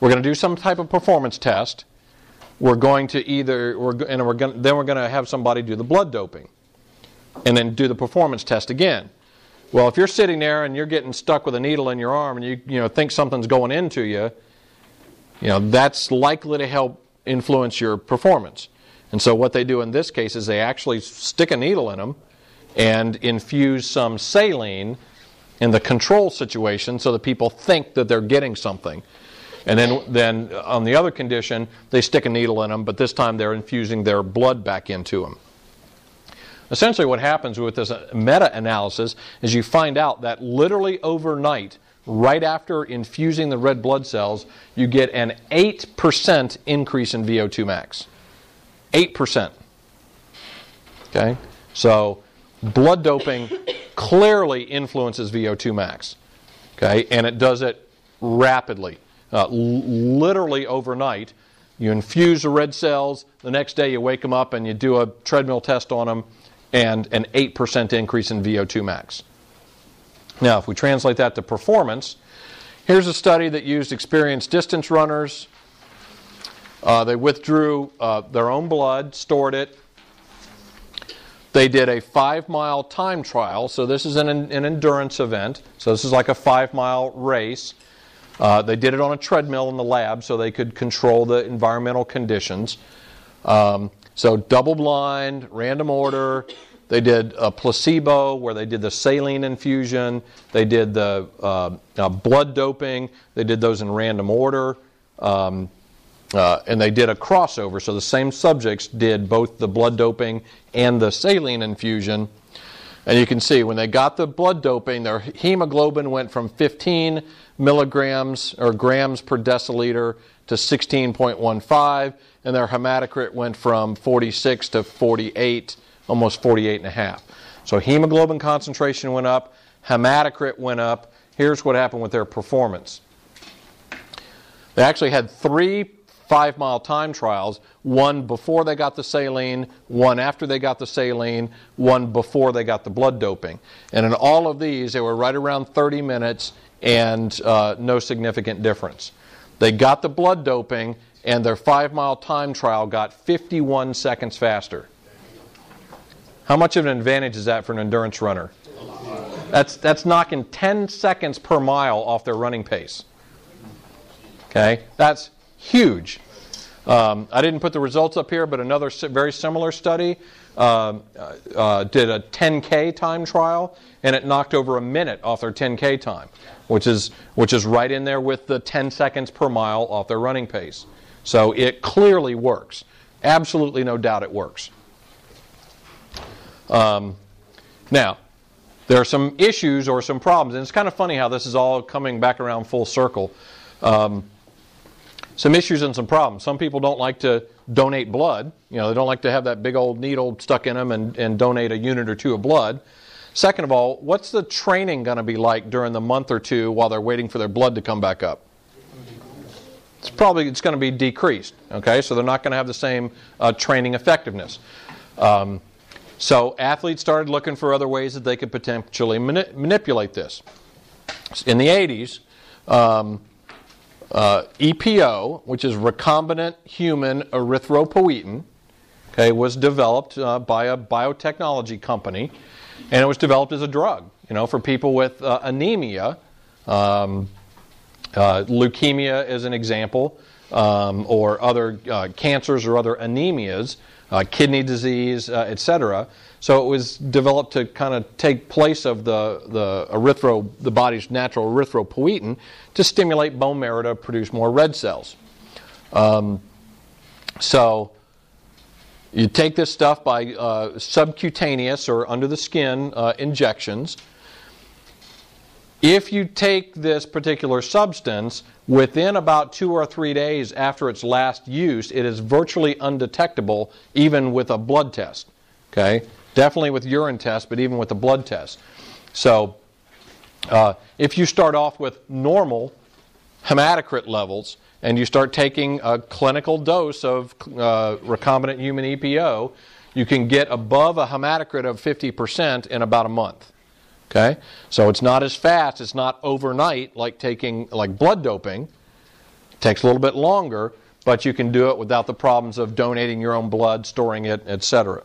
We're going to do some type of performance test we're going to either we're, and we're going, then we're going to have somebody do the blood doping and then do the performance test again well if you're sitting there and you're getting stuck with a needle in your arm and you, you know, think something's going into you you know that's likely to help influence your performance and so what they do in this case is they actually stick a needle in them and infuse some saline in the control situation so that people think that they're getting something and then, then on the other condition, they stick a needle in them, but this time they're infusing their blood back into them. Essentially, what happens with this meta analysis is you find out that literally overnight, right after infusing the red blood cells, you get an 8% increase in VO2 max. 8%. Okay? So, blood doping clearly influences VO2 max. Okay? And it does it rapidly uh, literally overnight. You infuse the red cells, the next day you wake them up and you do a treadmill test on them, and an 8% increase in VO2 max. Now, if we translate that to performance, here's a study that used experienced distance runners. Uh, they withdrew uh, their own blood, stored it, They did a five mile time trial. So this is an, an endurance event. So this is like a five mile race. Uh, they did it on a treadmill in the lab so they could control the environmental conditions. Um, so double blind, random order. They did a placebo where they did the saline infusion. They did the uh, uh, blood doping. They did those in random order. Um, uh, and they did a crossover. So the same subjects did both the blood doping and the saline infusion. And you can see when they got the blood doping, their hemoglobin went from 15 milligrams or grams per deciliter to 16.15, and their hematocrit went from 46 to 48, almost 48 and a half. So hemoglobin concentration went up, hematocrit went up. Here's what happened with their performance. They actually had three five mile time trials one before they got the saline, one after they got the saline, one before they got the blood doping. And in all of these, they were right around 30 minutes and uh, no significant difference. They got the blood doping, and their five mile time trial got 51 seconds faster. How much of an advantage is that for an endurance runner? That's, that's knocking 10 seconds per mile off their running pace. Okay? That's huge. Um, I didn't put the results up here, but another very similar study um, uh, uh, did a 10K time trial, and it knocked over a minute off their 10K time, which is, which is right in there with the 10 seconds per mile off their running pace. So it clearly works. Absolutely no doubt it works. Um, now, there are some issues or some problems, and it's kind of funny how this is all coming back around full circle. Um, some issues and some problems. Some people don't like to donate blood. You know, they don't like to have that big old needle stuck in them and, and donate a unit or two of blood. Second of all, what's the training going to be like during the month or two while they're waiting for their blood to come back up? It's probably it's going to be decreased. Okay, so they're not going to have the same uh, training effectiveness. Um, so athletes started looking for other ways that they could potentially mani- manipulate this. In the 80s, um, uh, EPO, which is recombinant human erythropoietin, okay, was developed uh, by a biotechnology company, and it was developed as a drug, you know, for people with uh, anemia, um, uh, leukemia is an example, um, or other uh, cancers or other anemias, kidney disease, etc. So it was developed to kind of take place of the, the erythro, the body's natural erythropoietin to stimulate bone marrow to produce more red cells. Um, so you take this stuff by uh, subcutaneous or under the skin uh, injections. If you take this particular substance within about two or three days after its last use, it is virtually undetectable even with a blood test. Okay? Definitely with urine test, but even with a blood test. So, uh, if you start off with normal hematocrit levels and you start taking a clinical dose of uh, recombinant human EPO, you can get above a hematocrit of 50% in about a month. Okay? So it's not as fast, it's not overnight like taking like blood doping. It takes a little bit longer, but you can do it without the problems of donating your own blood, storing it, etc.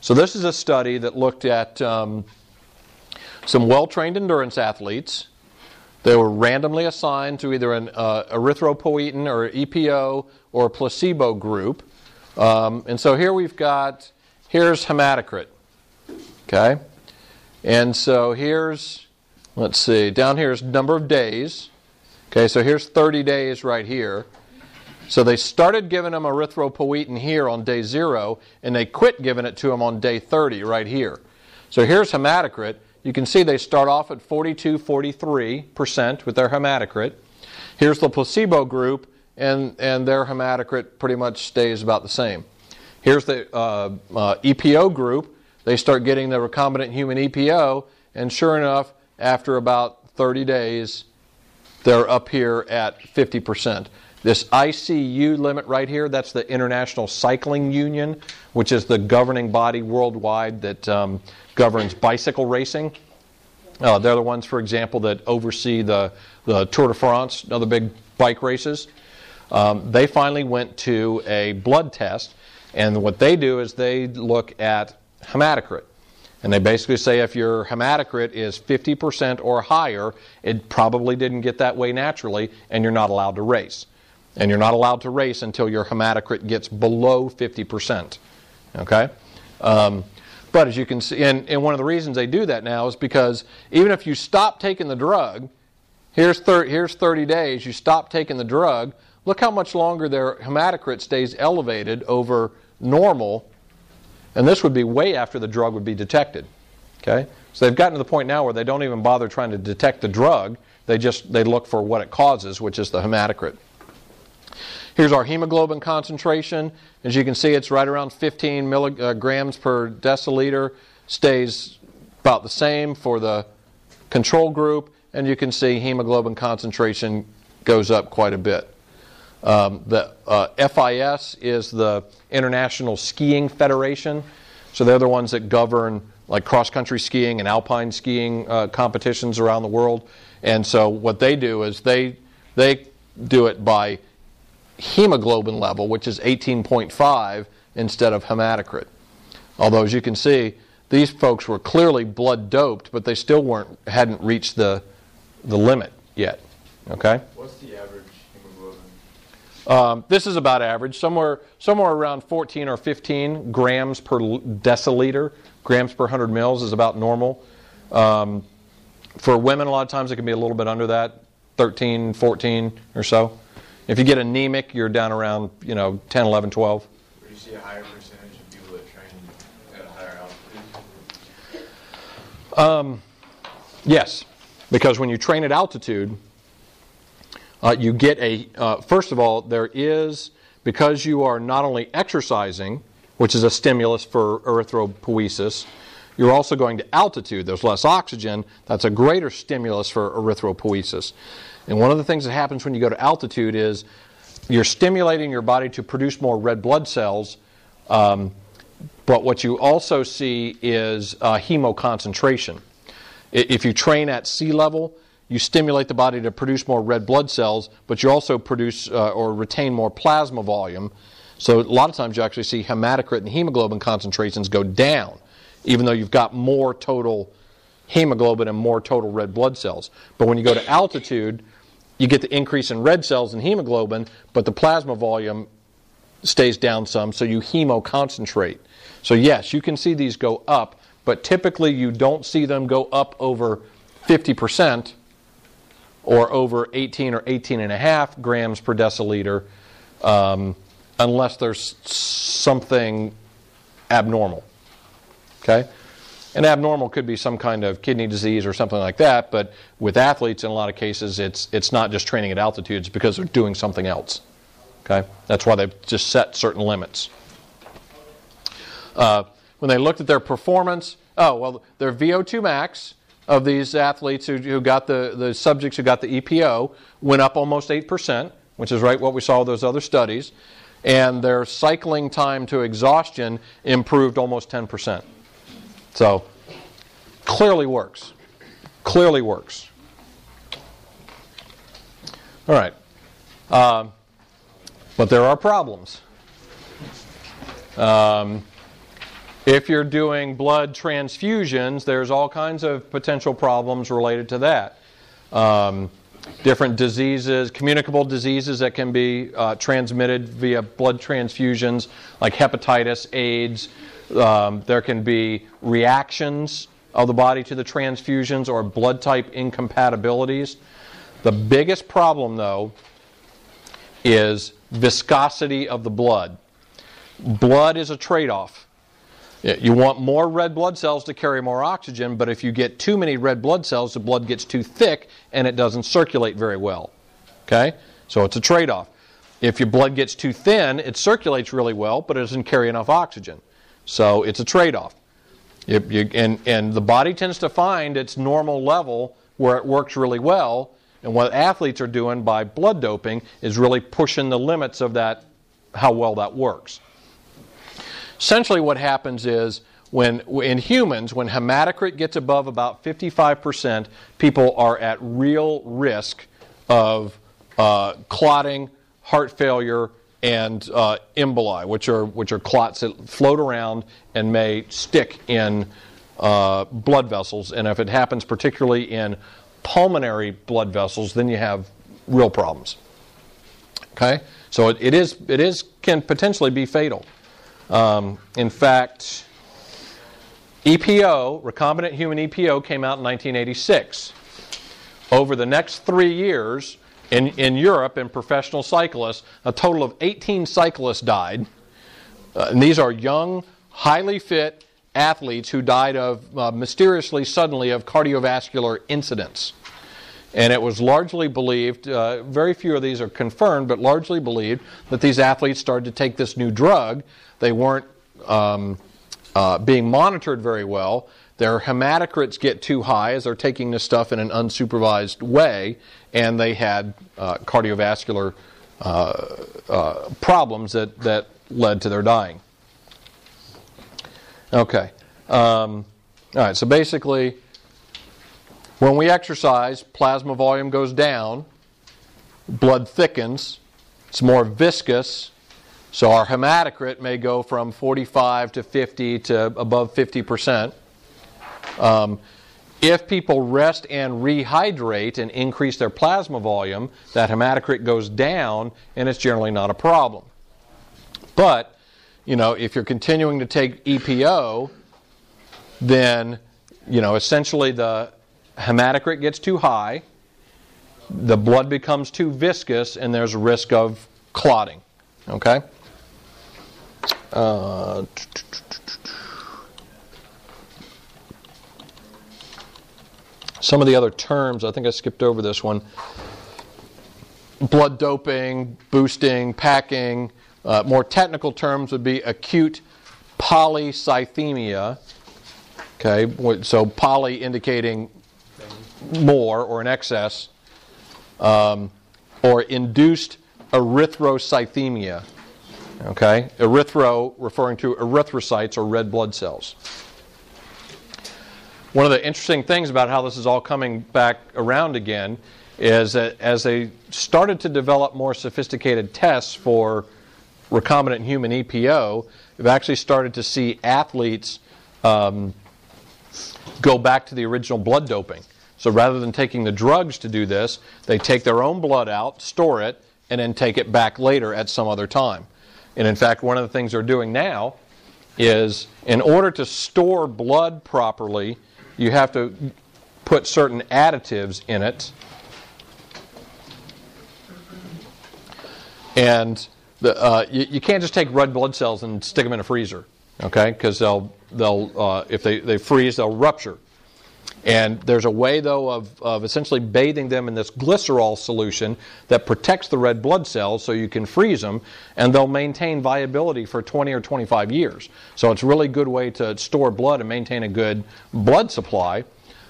So this is a study that looked at um, some well-trained endurance athletes. They were randomly assigned to either an uh, erythropoietin or EPO or placebo group. Um, and so here we've got, here's hematocrit. Okay? And so here's, let's see, down here is number of days. Okay, so here's 30 days right here. So they started giving them erythropoietin here on day zero, and they quit giving it to them on day 30 right here. So here's hematocrit. You can see they start off at 42, 43% with their hematocrit. Here's the placebo group, and, and their hematocrit pretty much stays about the same. Here's the uh, uh, EPO group. They start getting the recombinant human EPO, and sure enough, after about 30 days, they're up here at 50%. This ICU limit right here, that's the International Cycling Union, which is the governing body worldwide that um, governs bicycle racing. Uh, they're the ones, for example, that oversee the, the Tour de France, other big bike races. Um, they finally went to a blood test, and what they do is they look at hematocrit. And they basically say if your hematocrit is 50% or higher, it probably didn't get that way naturally, and you're not allowed to race. And you're not allowed to race until your hematocrit gets below 50%. Okay? Um, but as you can see, and, and one of the reasons they do that now is because even if you stop taking the drug, here's, thir- here's 30 days, you stop taking the drug, look how much longer their hematocrit stays elevated over normal and this would be way after the drug would be detected. Okay? So they've gotten to the point now where they don't even bother trying to detect the drug. They just they look for what it causes, which is the hematocrit. Here's our hemoglobin concentration. As you can see, it's right around 15 milligrams per deciliter. Stays about the same for the control group, and you can see hemoglobin concentration goes up quite a bit. Um, the uh, FIS is the International Skiing Federation, so they're the ones that govern like cross country skiing and alpine skiing uh, competitions around the world. And so what they do is they they do it by hemoglobin level, which is 18.5 instead of hematocrit. Although as you can see, these folks were clearly blood doped, but they still weren't hadn't reached the the limit yet. Okay.
What's the average?
Um, this is about average, somewhere somewhere around 14 or 15 grams per deciliter. Grams per 100 mils is about normal. Um, for women, a lot of times it can be a little bit under that, 13, 14 or so. If you get anemic, you're down around you know 10, 11, 12.
Would you see a higher percentage of people that train at a higher altitude?
Yes, because when you train at altitude, uh, you get a, uh, first of all, there is, because you are not only exercising, which is a stimulus for erythropoiesis, you're also going to altitude. There's less oxygen. That's a greater stimulus for erythropoiesis. And one of the things that happens when you go to altitude is you're stimulating your body to produce more red blood cells. Um, but what you also see is uh, hemoconcentration. If you train at sea level, you stimulate the body to produce more red blood cells, but you also produce uh, or retain more plasma volume. So a lot of times you actually see hematocrit and hemoglobin concentrations go down, even though you've got more total hemoglobin and more total red blood cells. But when you go to altitude, you get the increase in red cells and hemoglobin, but the plasma volume stays down some, so you hemoconcentrate. So yes, you can see these go up, but typically you don't see them go up over 50% or over 18 or 18 and a half grams per deciliter um, unless there's something abnormal. Okay? And abnormal could be some kind of kidney disease or something like that, but with athletes, in a lot of cases, it's, it's not just training at altitudes because they're doing something else. Okay? That's why they've just set certain limits. Uh, when they looked at their performance, oh, well, their VO2 max of these athletes who, who got the, the subjects who got the EPO went up almost 8%, which is right what we saw with those other studies. And their cycling time to exhaustion improved almost 10%. So, clearly works. Clearly works. All right. Um, but there are problems. Um, if you're doing blood transfusions, there's all kinds of potential problems related to that. Um, different diseases, communicable diseases that can be uh, transmitted via blood transfusions, like hepatitis, AIDS. Um, there can be reactions of the body to the transfusions or blood type incompatibilities. The biggest problem, though, is viscosity of the blood. Blood is a trade off. You want more red blood cells to carry more oxygen, but if you get too many red blood cells, the blood gets too thick and it doesn't circulate very well. Okay? So it's a trade off. If your blood gets too thin, it circulates really well, but it doesn't carry enough oxygen. So it's a trade off. and, and the body tends to find its normal level where it works really well. And what athletes are doing by blood doping is really pushing the limits of that, how well that works. Essentially, what happens is when in humans, when hematocrit gets above about 55%, people are at real risk of uh, clotting, heart failure, and uh, emboli, which are which are clots that float around and may stick in uh, blood vessels. And if it happens particularly in pulmonary blood vessels, then you have real problems. Okay, so it, it is it is can potentially be fatal. Um, in fact, EPO, recombinant human EPO, came out in 1986. Over the next three years, in, in Europe, in professional cyclists, a total of 18 cyclists died. Uh, and these are young, highly fit athletes who died of uh, mysteriously, suddenly, of cardiovascular incidents. And it was largely believed, uh, very few of these are confirmed, but largely believed that these athletes started to take this new drug. They weren't um, uh, being monitored very well. Their hematocrits get too high as they're taking this stuff in an unsupervised way, and they had uh, cardiovascular uh, uh, problems that, that led to their dying. Okay. Um, all right, so basically, when we exercise, plasma volume goes down, blood thickens, it's more viscous, so our hematocrit may go from 45 to 50 to above 50 percent. Um, if people rest and rehydrate and increase their plasma volume, that hematocrit goes down and it's generally not a problem. But, you know, if you're continuing to take EPO, then, you know, essentially the hematocrit gets too high, the blood becomes too viscous, and there's a risk of clotting. Okay? Uh, some of the other terms, I think I skipped over this one. Blood doping, boosting, packing. Uh, more technical terms would be acute polycythemia. Okay, so poly indicating more or in excess, um, or induced erythrocythemia. Okay, erythro referring to erythrocytes or red blood cells. One of the interesting things about how this is all coming back around again is that as they started to develop more sophisticated tests for recombinant human EPO, we've actually started to see athletes um, go back to the original blood doping. So rather than taking the drugs to do this, they take their own blood out, store it, and then take it back later at some other time. And in fact, one of the things they're doing now is in order to store blood properly, you have to put certain additives in it. And the, uh, you, you, can't just take red blood cells and stick them in a freezer, okay? Because they'll, they'll uh, if they, they freeze, they'll rupture. And there's a way, though, of, of essentially bathing them in this glycerol solution that protects the red blood cells so you can freeze them, and they'll maintain viability for 20 or 25 years. So it's a really good way to store blood and maintain a good blood supply.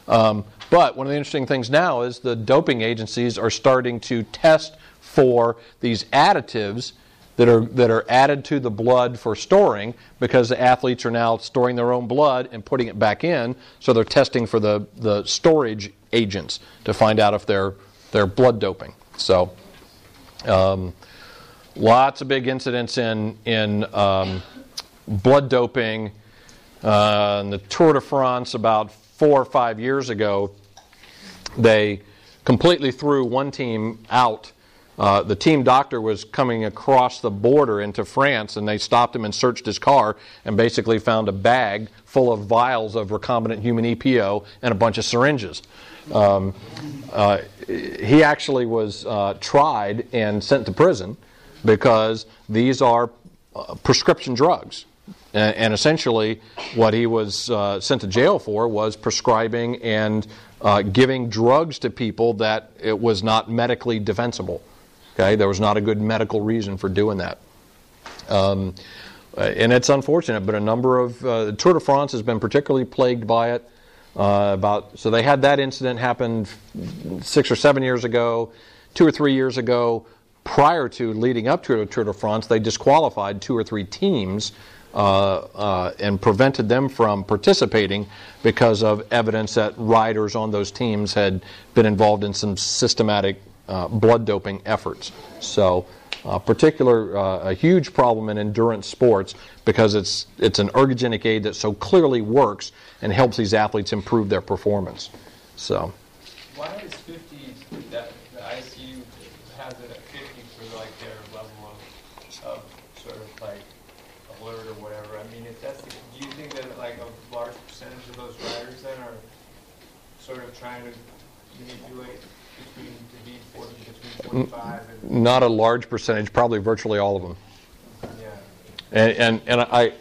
Um, but one of the interesting things now is the doping agencies are starting to test for these additives that are that are added to the blood for storing because the athletes are now storing their own blood and putting it back in so they're testing for the, the storage agents to find out if they're they're blood doping. So um, lots of big incidents in in um, blood doping uh, in the Tour de France about four or five years ago. They completely threw one team out uh, the team doctor was coming across the border into France, and they stopped him and searched his car and basically found a bag full of vials of recombinant human EPO and a bunch of syringes. Um, uh, he actually was uh, tried and sent to prison because these are uh, prescription drugs. And, and, essentially, what he was uh, sent to jail for was prescribing and giving drugs to people that it was not medically defensible. Okay, there was not a good medical reason for doing that. Um, uh, and it's unfortunate, but a number of uh, Tour de France has been particularly plagued by it. Uh, about so they had that incident happen six or seven years ago, two or three years ago. Prior to leading up to Tour de France, they disqualified two or three teams uh, uh, and prevented them from participating because of evidence that riders on those teams had been involved in some systematic uh, blood doping efforts. So uh, particular uh, a huge problem in endurance sports because it's it's an ergogenic aid that so clearly works and helps these athletes improve their performance. So.
Why is 50, that the ICU has it at 50 for like their level of, of sort of like alert or whatever? I mean, if that's, the, do you think that like a large percentage of those riders then are sort of trying to manipulate between, to be 40, between 45 and,
Not a large percentage, probably virtually all of them.
yeah.
And, and, and I,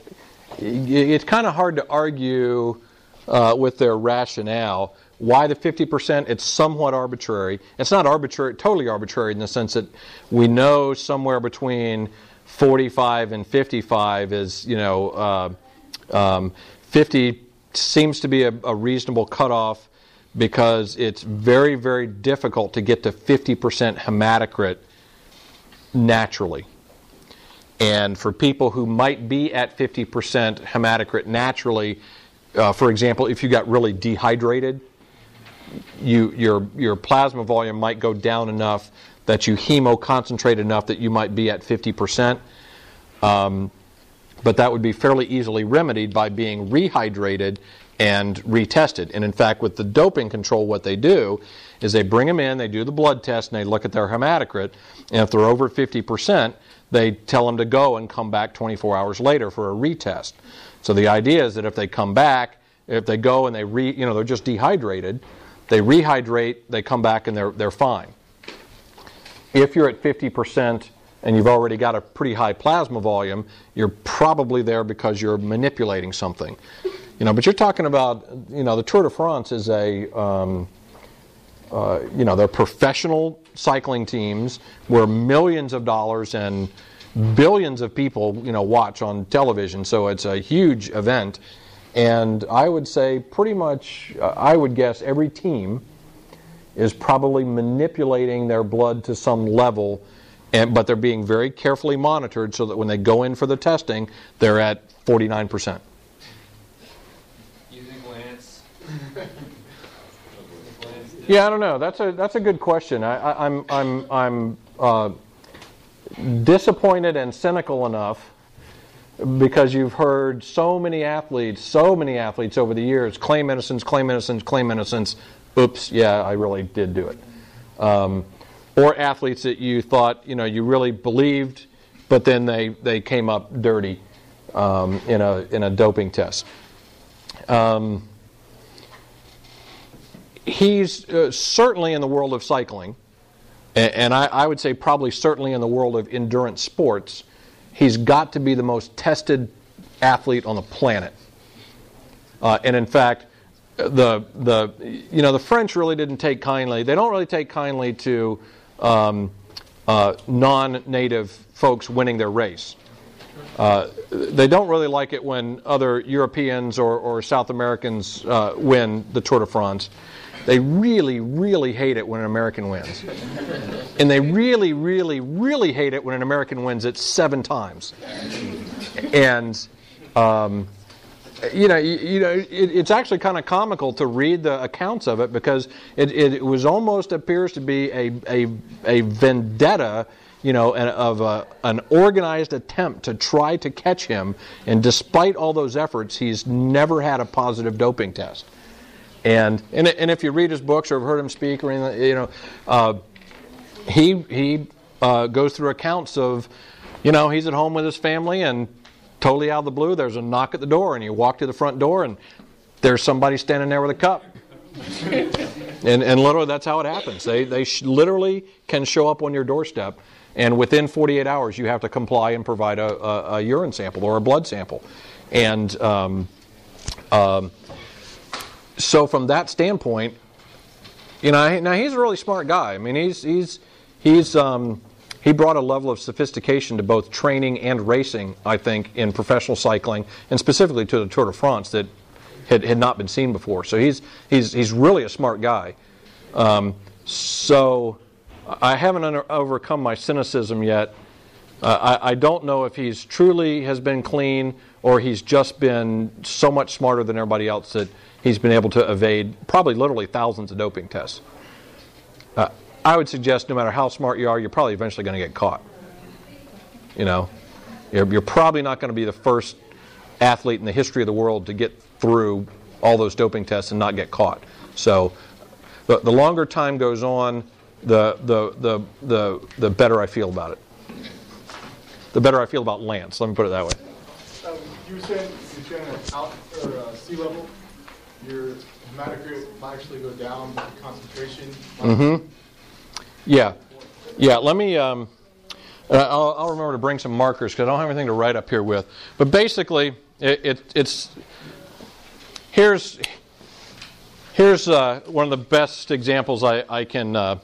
it's kind of hard to argue uh, with their rationale. Why the 50%? It's somewhat arbitrary. It's not arbitrary, totally arbitrary in the sense that we know somewhere between 45 and 55 is, you know, uh, um, 50 seems to be a, a reasonable cutoff because it's very, very difficult to get to 50% hematocrit naturally. And for people who might be at 50% hematocrit naturally, uh, for example, if you got really dehydrated, you, your, your plasma volume might go down enough that you hemoconcentrate enough that you might be at 50%. Um, but that would be fairly easily remedied by being rehydrated and retested. And in fact, with the doping control, what they do is they bring them in, they do the blood test, and they look at their hematocrit. And if they're over 50%, they tell them to go and come back 24 hours later for a retest. So the idea is that if they come back, if they go and they re, you know, they're just dehydrated, they rehydrate, they come back and they're, they're fine. If you're at 50% and you've already got a pretty high plasma volume, you're probably there because you're manipulating something. You know, but you're talking about, you know, the Tour de France is a, um, uh, you know, they're professional cycling teams where millions of dollars and billions of people, you know, watch on television. So it's a huge event. And I would say pretty much, uh, I would guess every team is probably manipulating their blood to some level, and, but they're being very carefully monitored so that when they go in for the testing, they're at 49%.
You think Lance? Lance did?
Yeah, I don't know. That's a that's a good question. I, I, I'm I'm I'm uh, disappointed and cynical enough because you've heard so many athletes, so many athletes over the years claim innocence, claim innocence, claim innocence. Oops, yeah, I really did do it. Um, or athletes that you thought you know you really believed, but then they they came up dirty um, in a in a doping test. Um, he's uh, certainly in the world of cycling, and, and I, I would say probably certainly in the world of endurance sports, he's got to be the most tested athlete on the planet. Uh, and in fact, the the you know the French really didn't take kindly. They don't really take kindly to um, uh, non-native folks winning their race. Uh, they don't really like it when other Europeans or, or South Americans uh, win the Tour de France. They really, really hate it when an American wins. and they really, really, really hate it when an American wins it seven times. And, um, you know, you, you know, it, it's actually kind of comical to read the accounts of it because it, it, was almost appears to be a, a, a vendetta you know, an, of a, an organized attempt to try to catch him. And despite all those efforts, he's never had a positive doping test. And and, and if you read his books or have heard him speak or anything, you know, uh, he he uh, goes through accounts of, you know, he's at home with his family and totally out of the blue, there's a knock at the door, and you walk to the front door and there's somebody standing there with a cup. and, and literally, that's how it happens. They, they sh- literally can show up on your doorstep and within 48 hours, you have to comply and provide a, a, a urine sample or a blood sample. And um, um, so, from that standpoint, you know, now he's a really smart guy. I mean, he's he's he's um, he brought a level of sophistication to both training and racing. I think in professional cycling, and specifically to the Tour de France, that had, had not been seen before. So he's he's he's really a smart guy. Um, so I haven't under, overcome my cynicism yet. Uh, I, I, don't know if he's truly has been clean or he's just been so much smarter than everybody else that he's been able to evade probably literally thousands of doping tests. Uh, I would suggest no matter how smart you are, you're probably eventually going to get caught. You know, you're, you're probably not going to be the first athlete in the history of the world to get through all those doping tests and not get caught. So the, the longer time goes on, the, the, the, the, the better I feel about it. The better I feel about Lance, let me put it that way.
You were saying if you're at out or uh, sea level, your hematocrit might actually go down, but the concentration.
Mm-hmm. Yeah, yeah. Let me. Um, uh, I'll, I'll remember to bring some markers because I don't have anything to write up here with. But basically, it, it, it's here's here's uh, one of the best examples I, I can uh,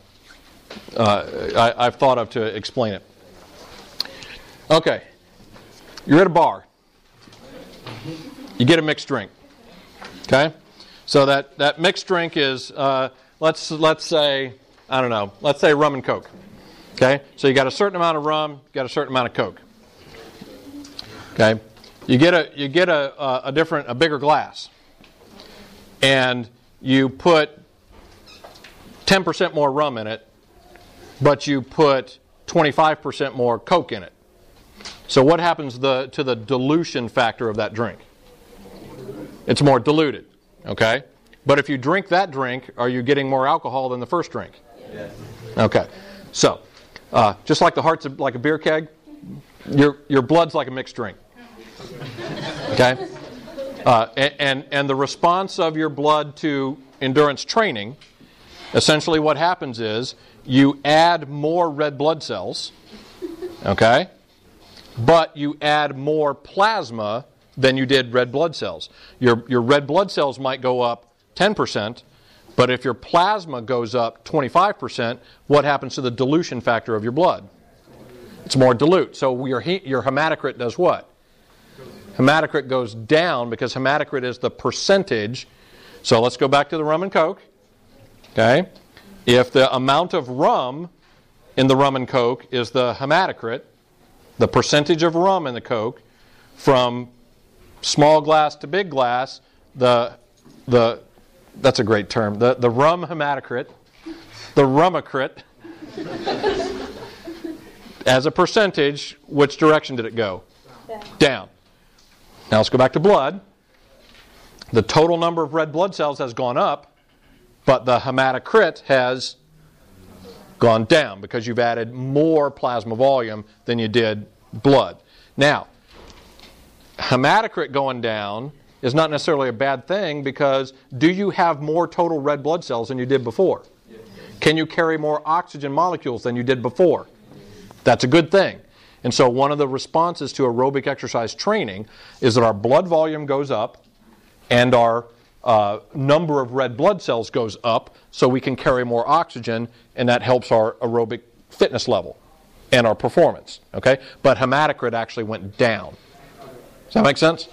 uh, I, I've thought of to explain it. Okay, you're at a bar. You get a mixed drink. Okay, so that, that mixed drink is uh, let's let's say I don't know, let's say rum and coke. Okay, so you got a certain amount of rum, you got a certain amount of coke. Okay, you get a you get a, a, a different a bigger glass, and you put 10% more rum in it, but you put 25% more coke in it. So what happens the, to the dilution factor of that drink? It's more diluted. Okay, but if you drink that drink, are you getting more alcohol than the first drink? Okay, so uh, just like the heart's a, like a beer keg, your your blood's like a mixed drink. Okay, uh, and and the response of your blood to endurance training, essentially what happens is you add more red blood cells. Okay, but you add more plasma than you did red blood cells. Your your red blood cells might go up 10%, but if your plasma goes up 25%, what happens to the dilution factor of your blood? It's more dilute. So your your hematocrit does what? Hematocrit goes down because hematocrit is the percentage. So let's go back to the rum and coke. Okay? If the amount of rum in the rum and coke is the hematocrit, the percentage of rum in the coke from small glass to big glass, the the that's a great term. The the rum hematocrit, the rumocrit, as a percentage, which direction did it go? Down. Now let's go back to blood. The total number of red blood cells has gone up, but the hematocrit has gone down because you've added more plasma volume than you did blood. Now, hematocrit going down is not necessarily a bad thing because do you have more total red blood cells than you did before? Can you carry more oxygen molecules than you did before? That's a good thing. And so, one of the responses to aerobic exercise training is that our blood volume goes up and our uh, number of red blood cells goes up so we can carry more oxygen, and that helps our aerobic fitness level and our performance. Okay? But hematocrit actually went down. Does that make sense?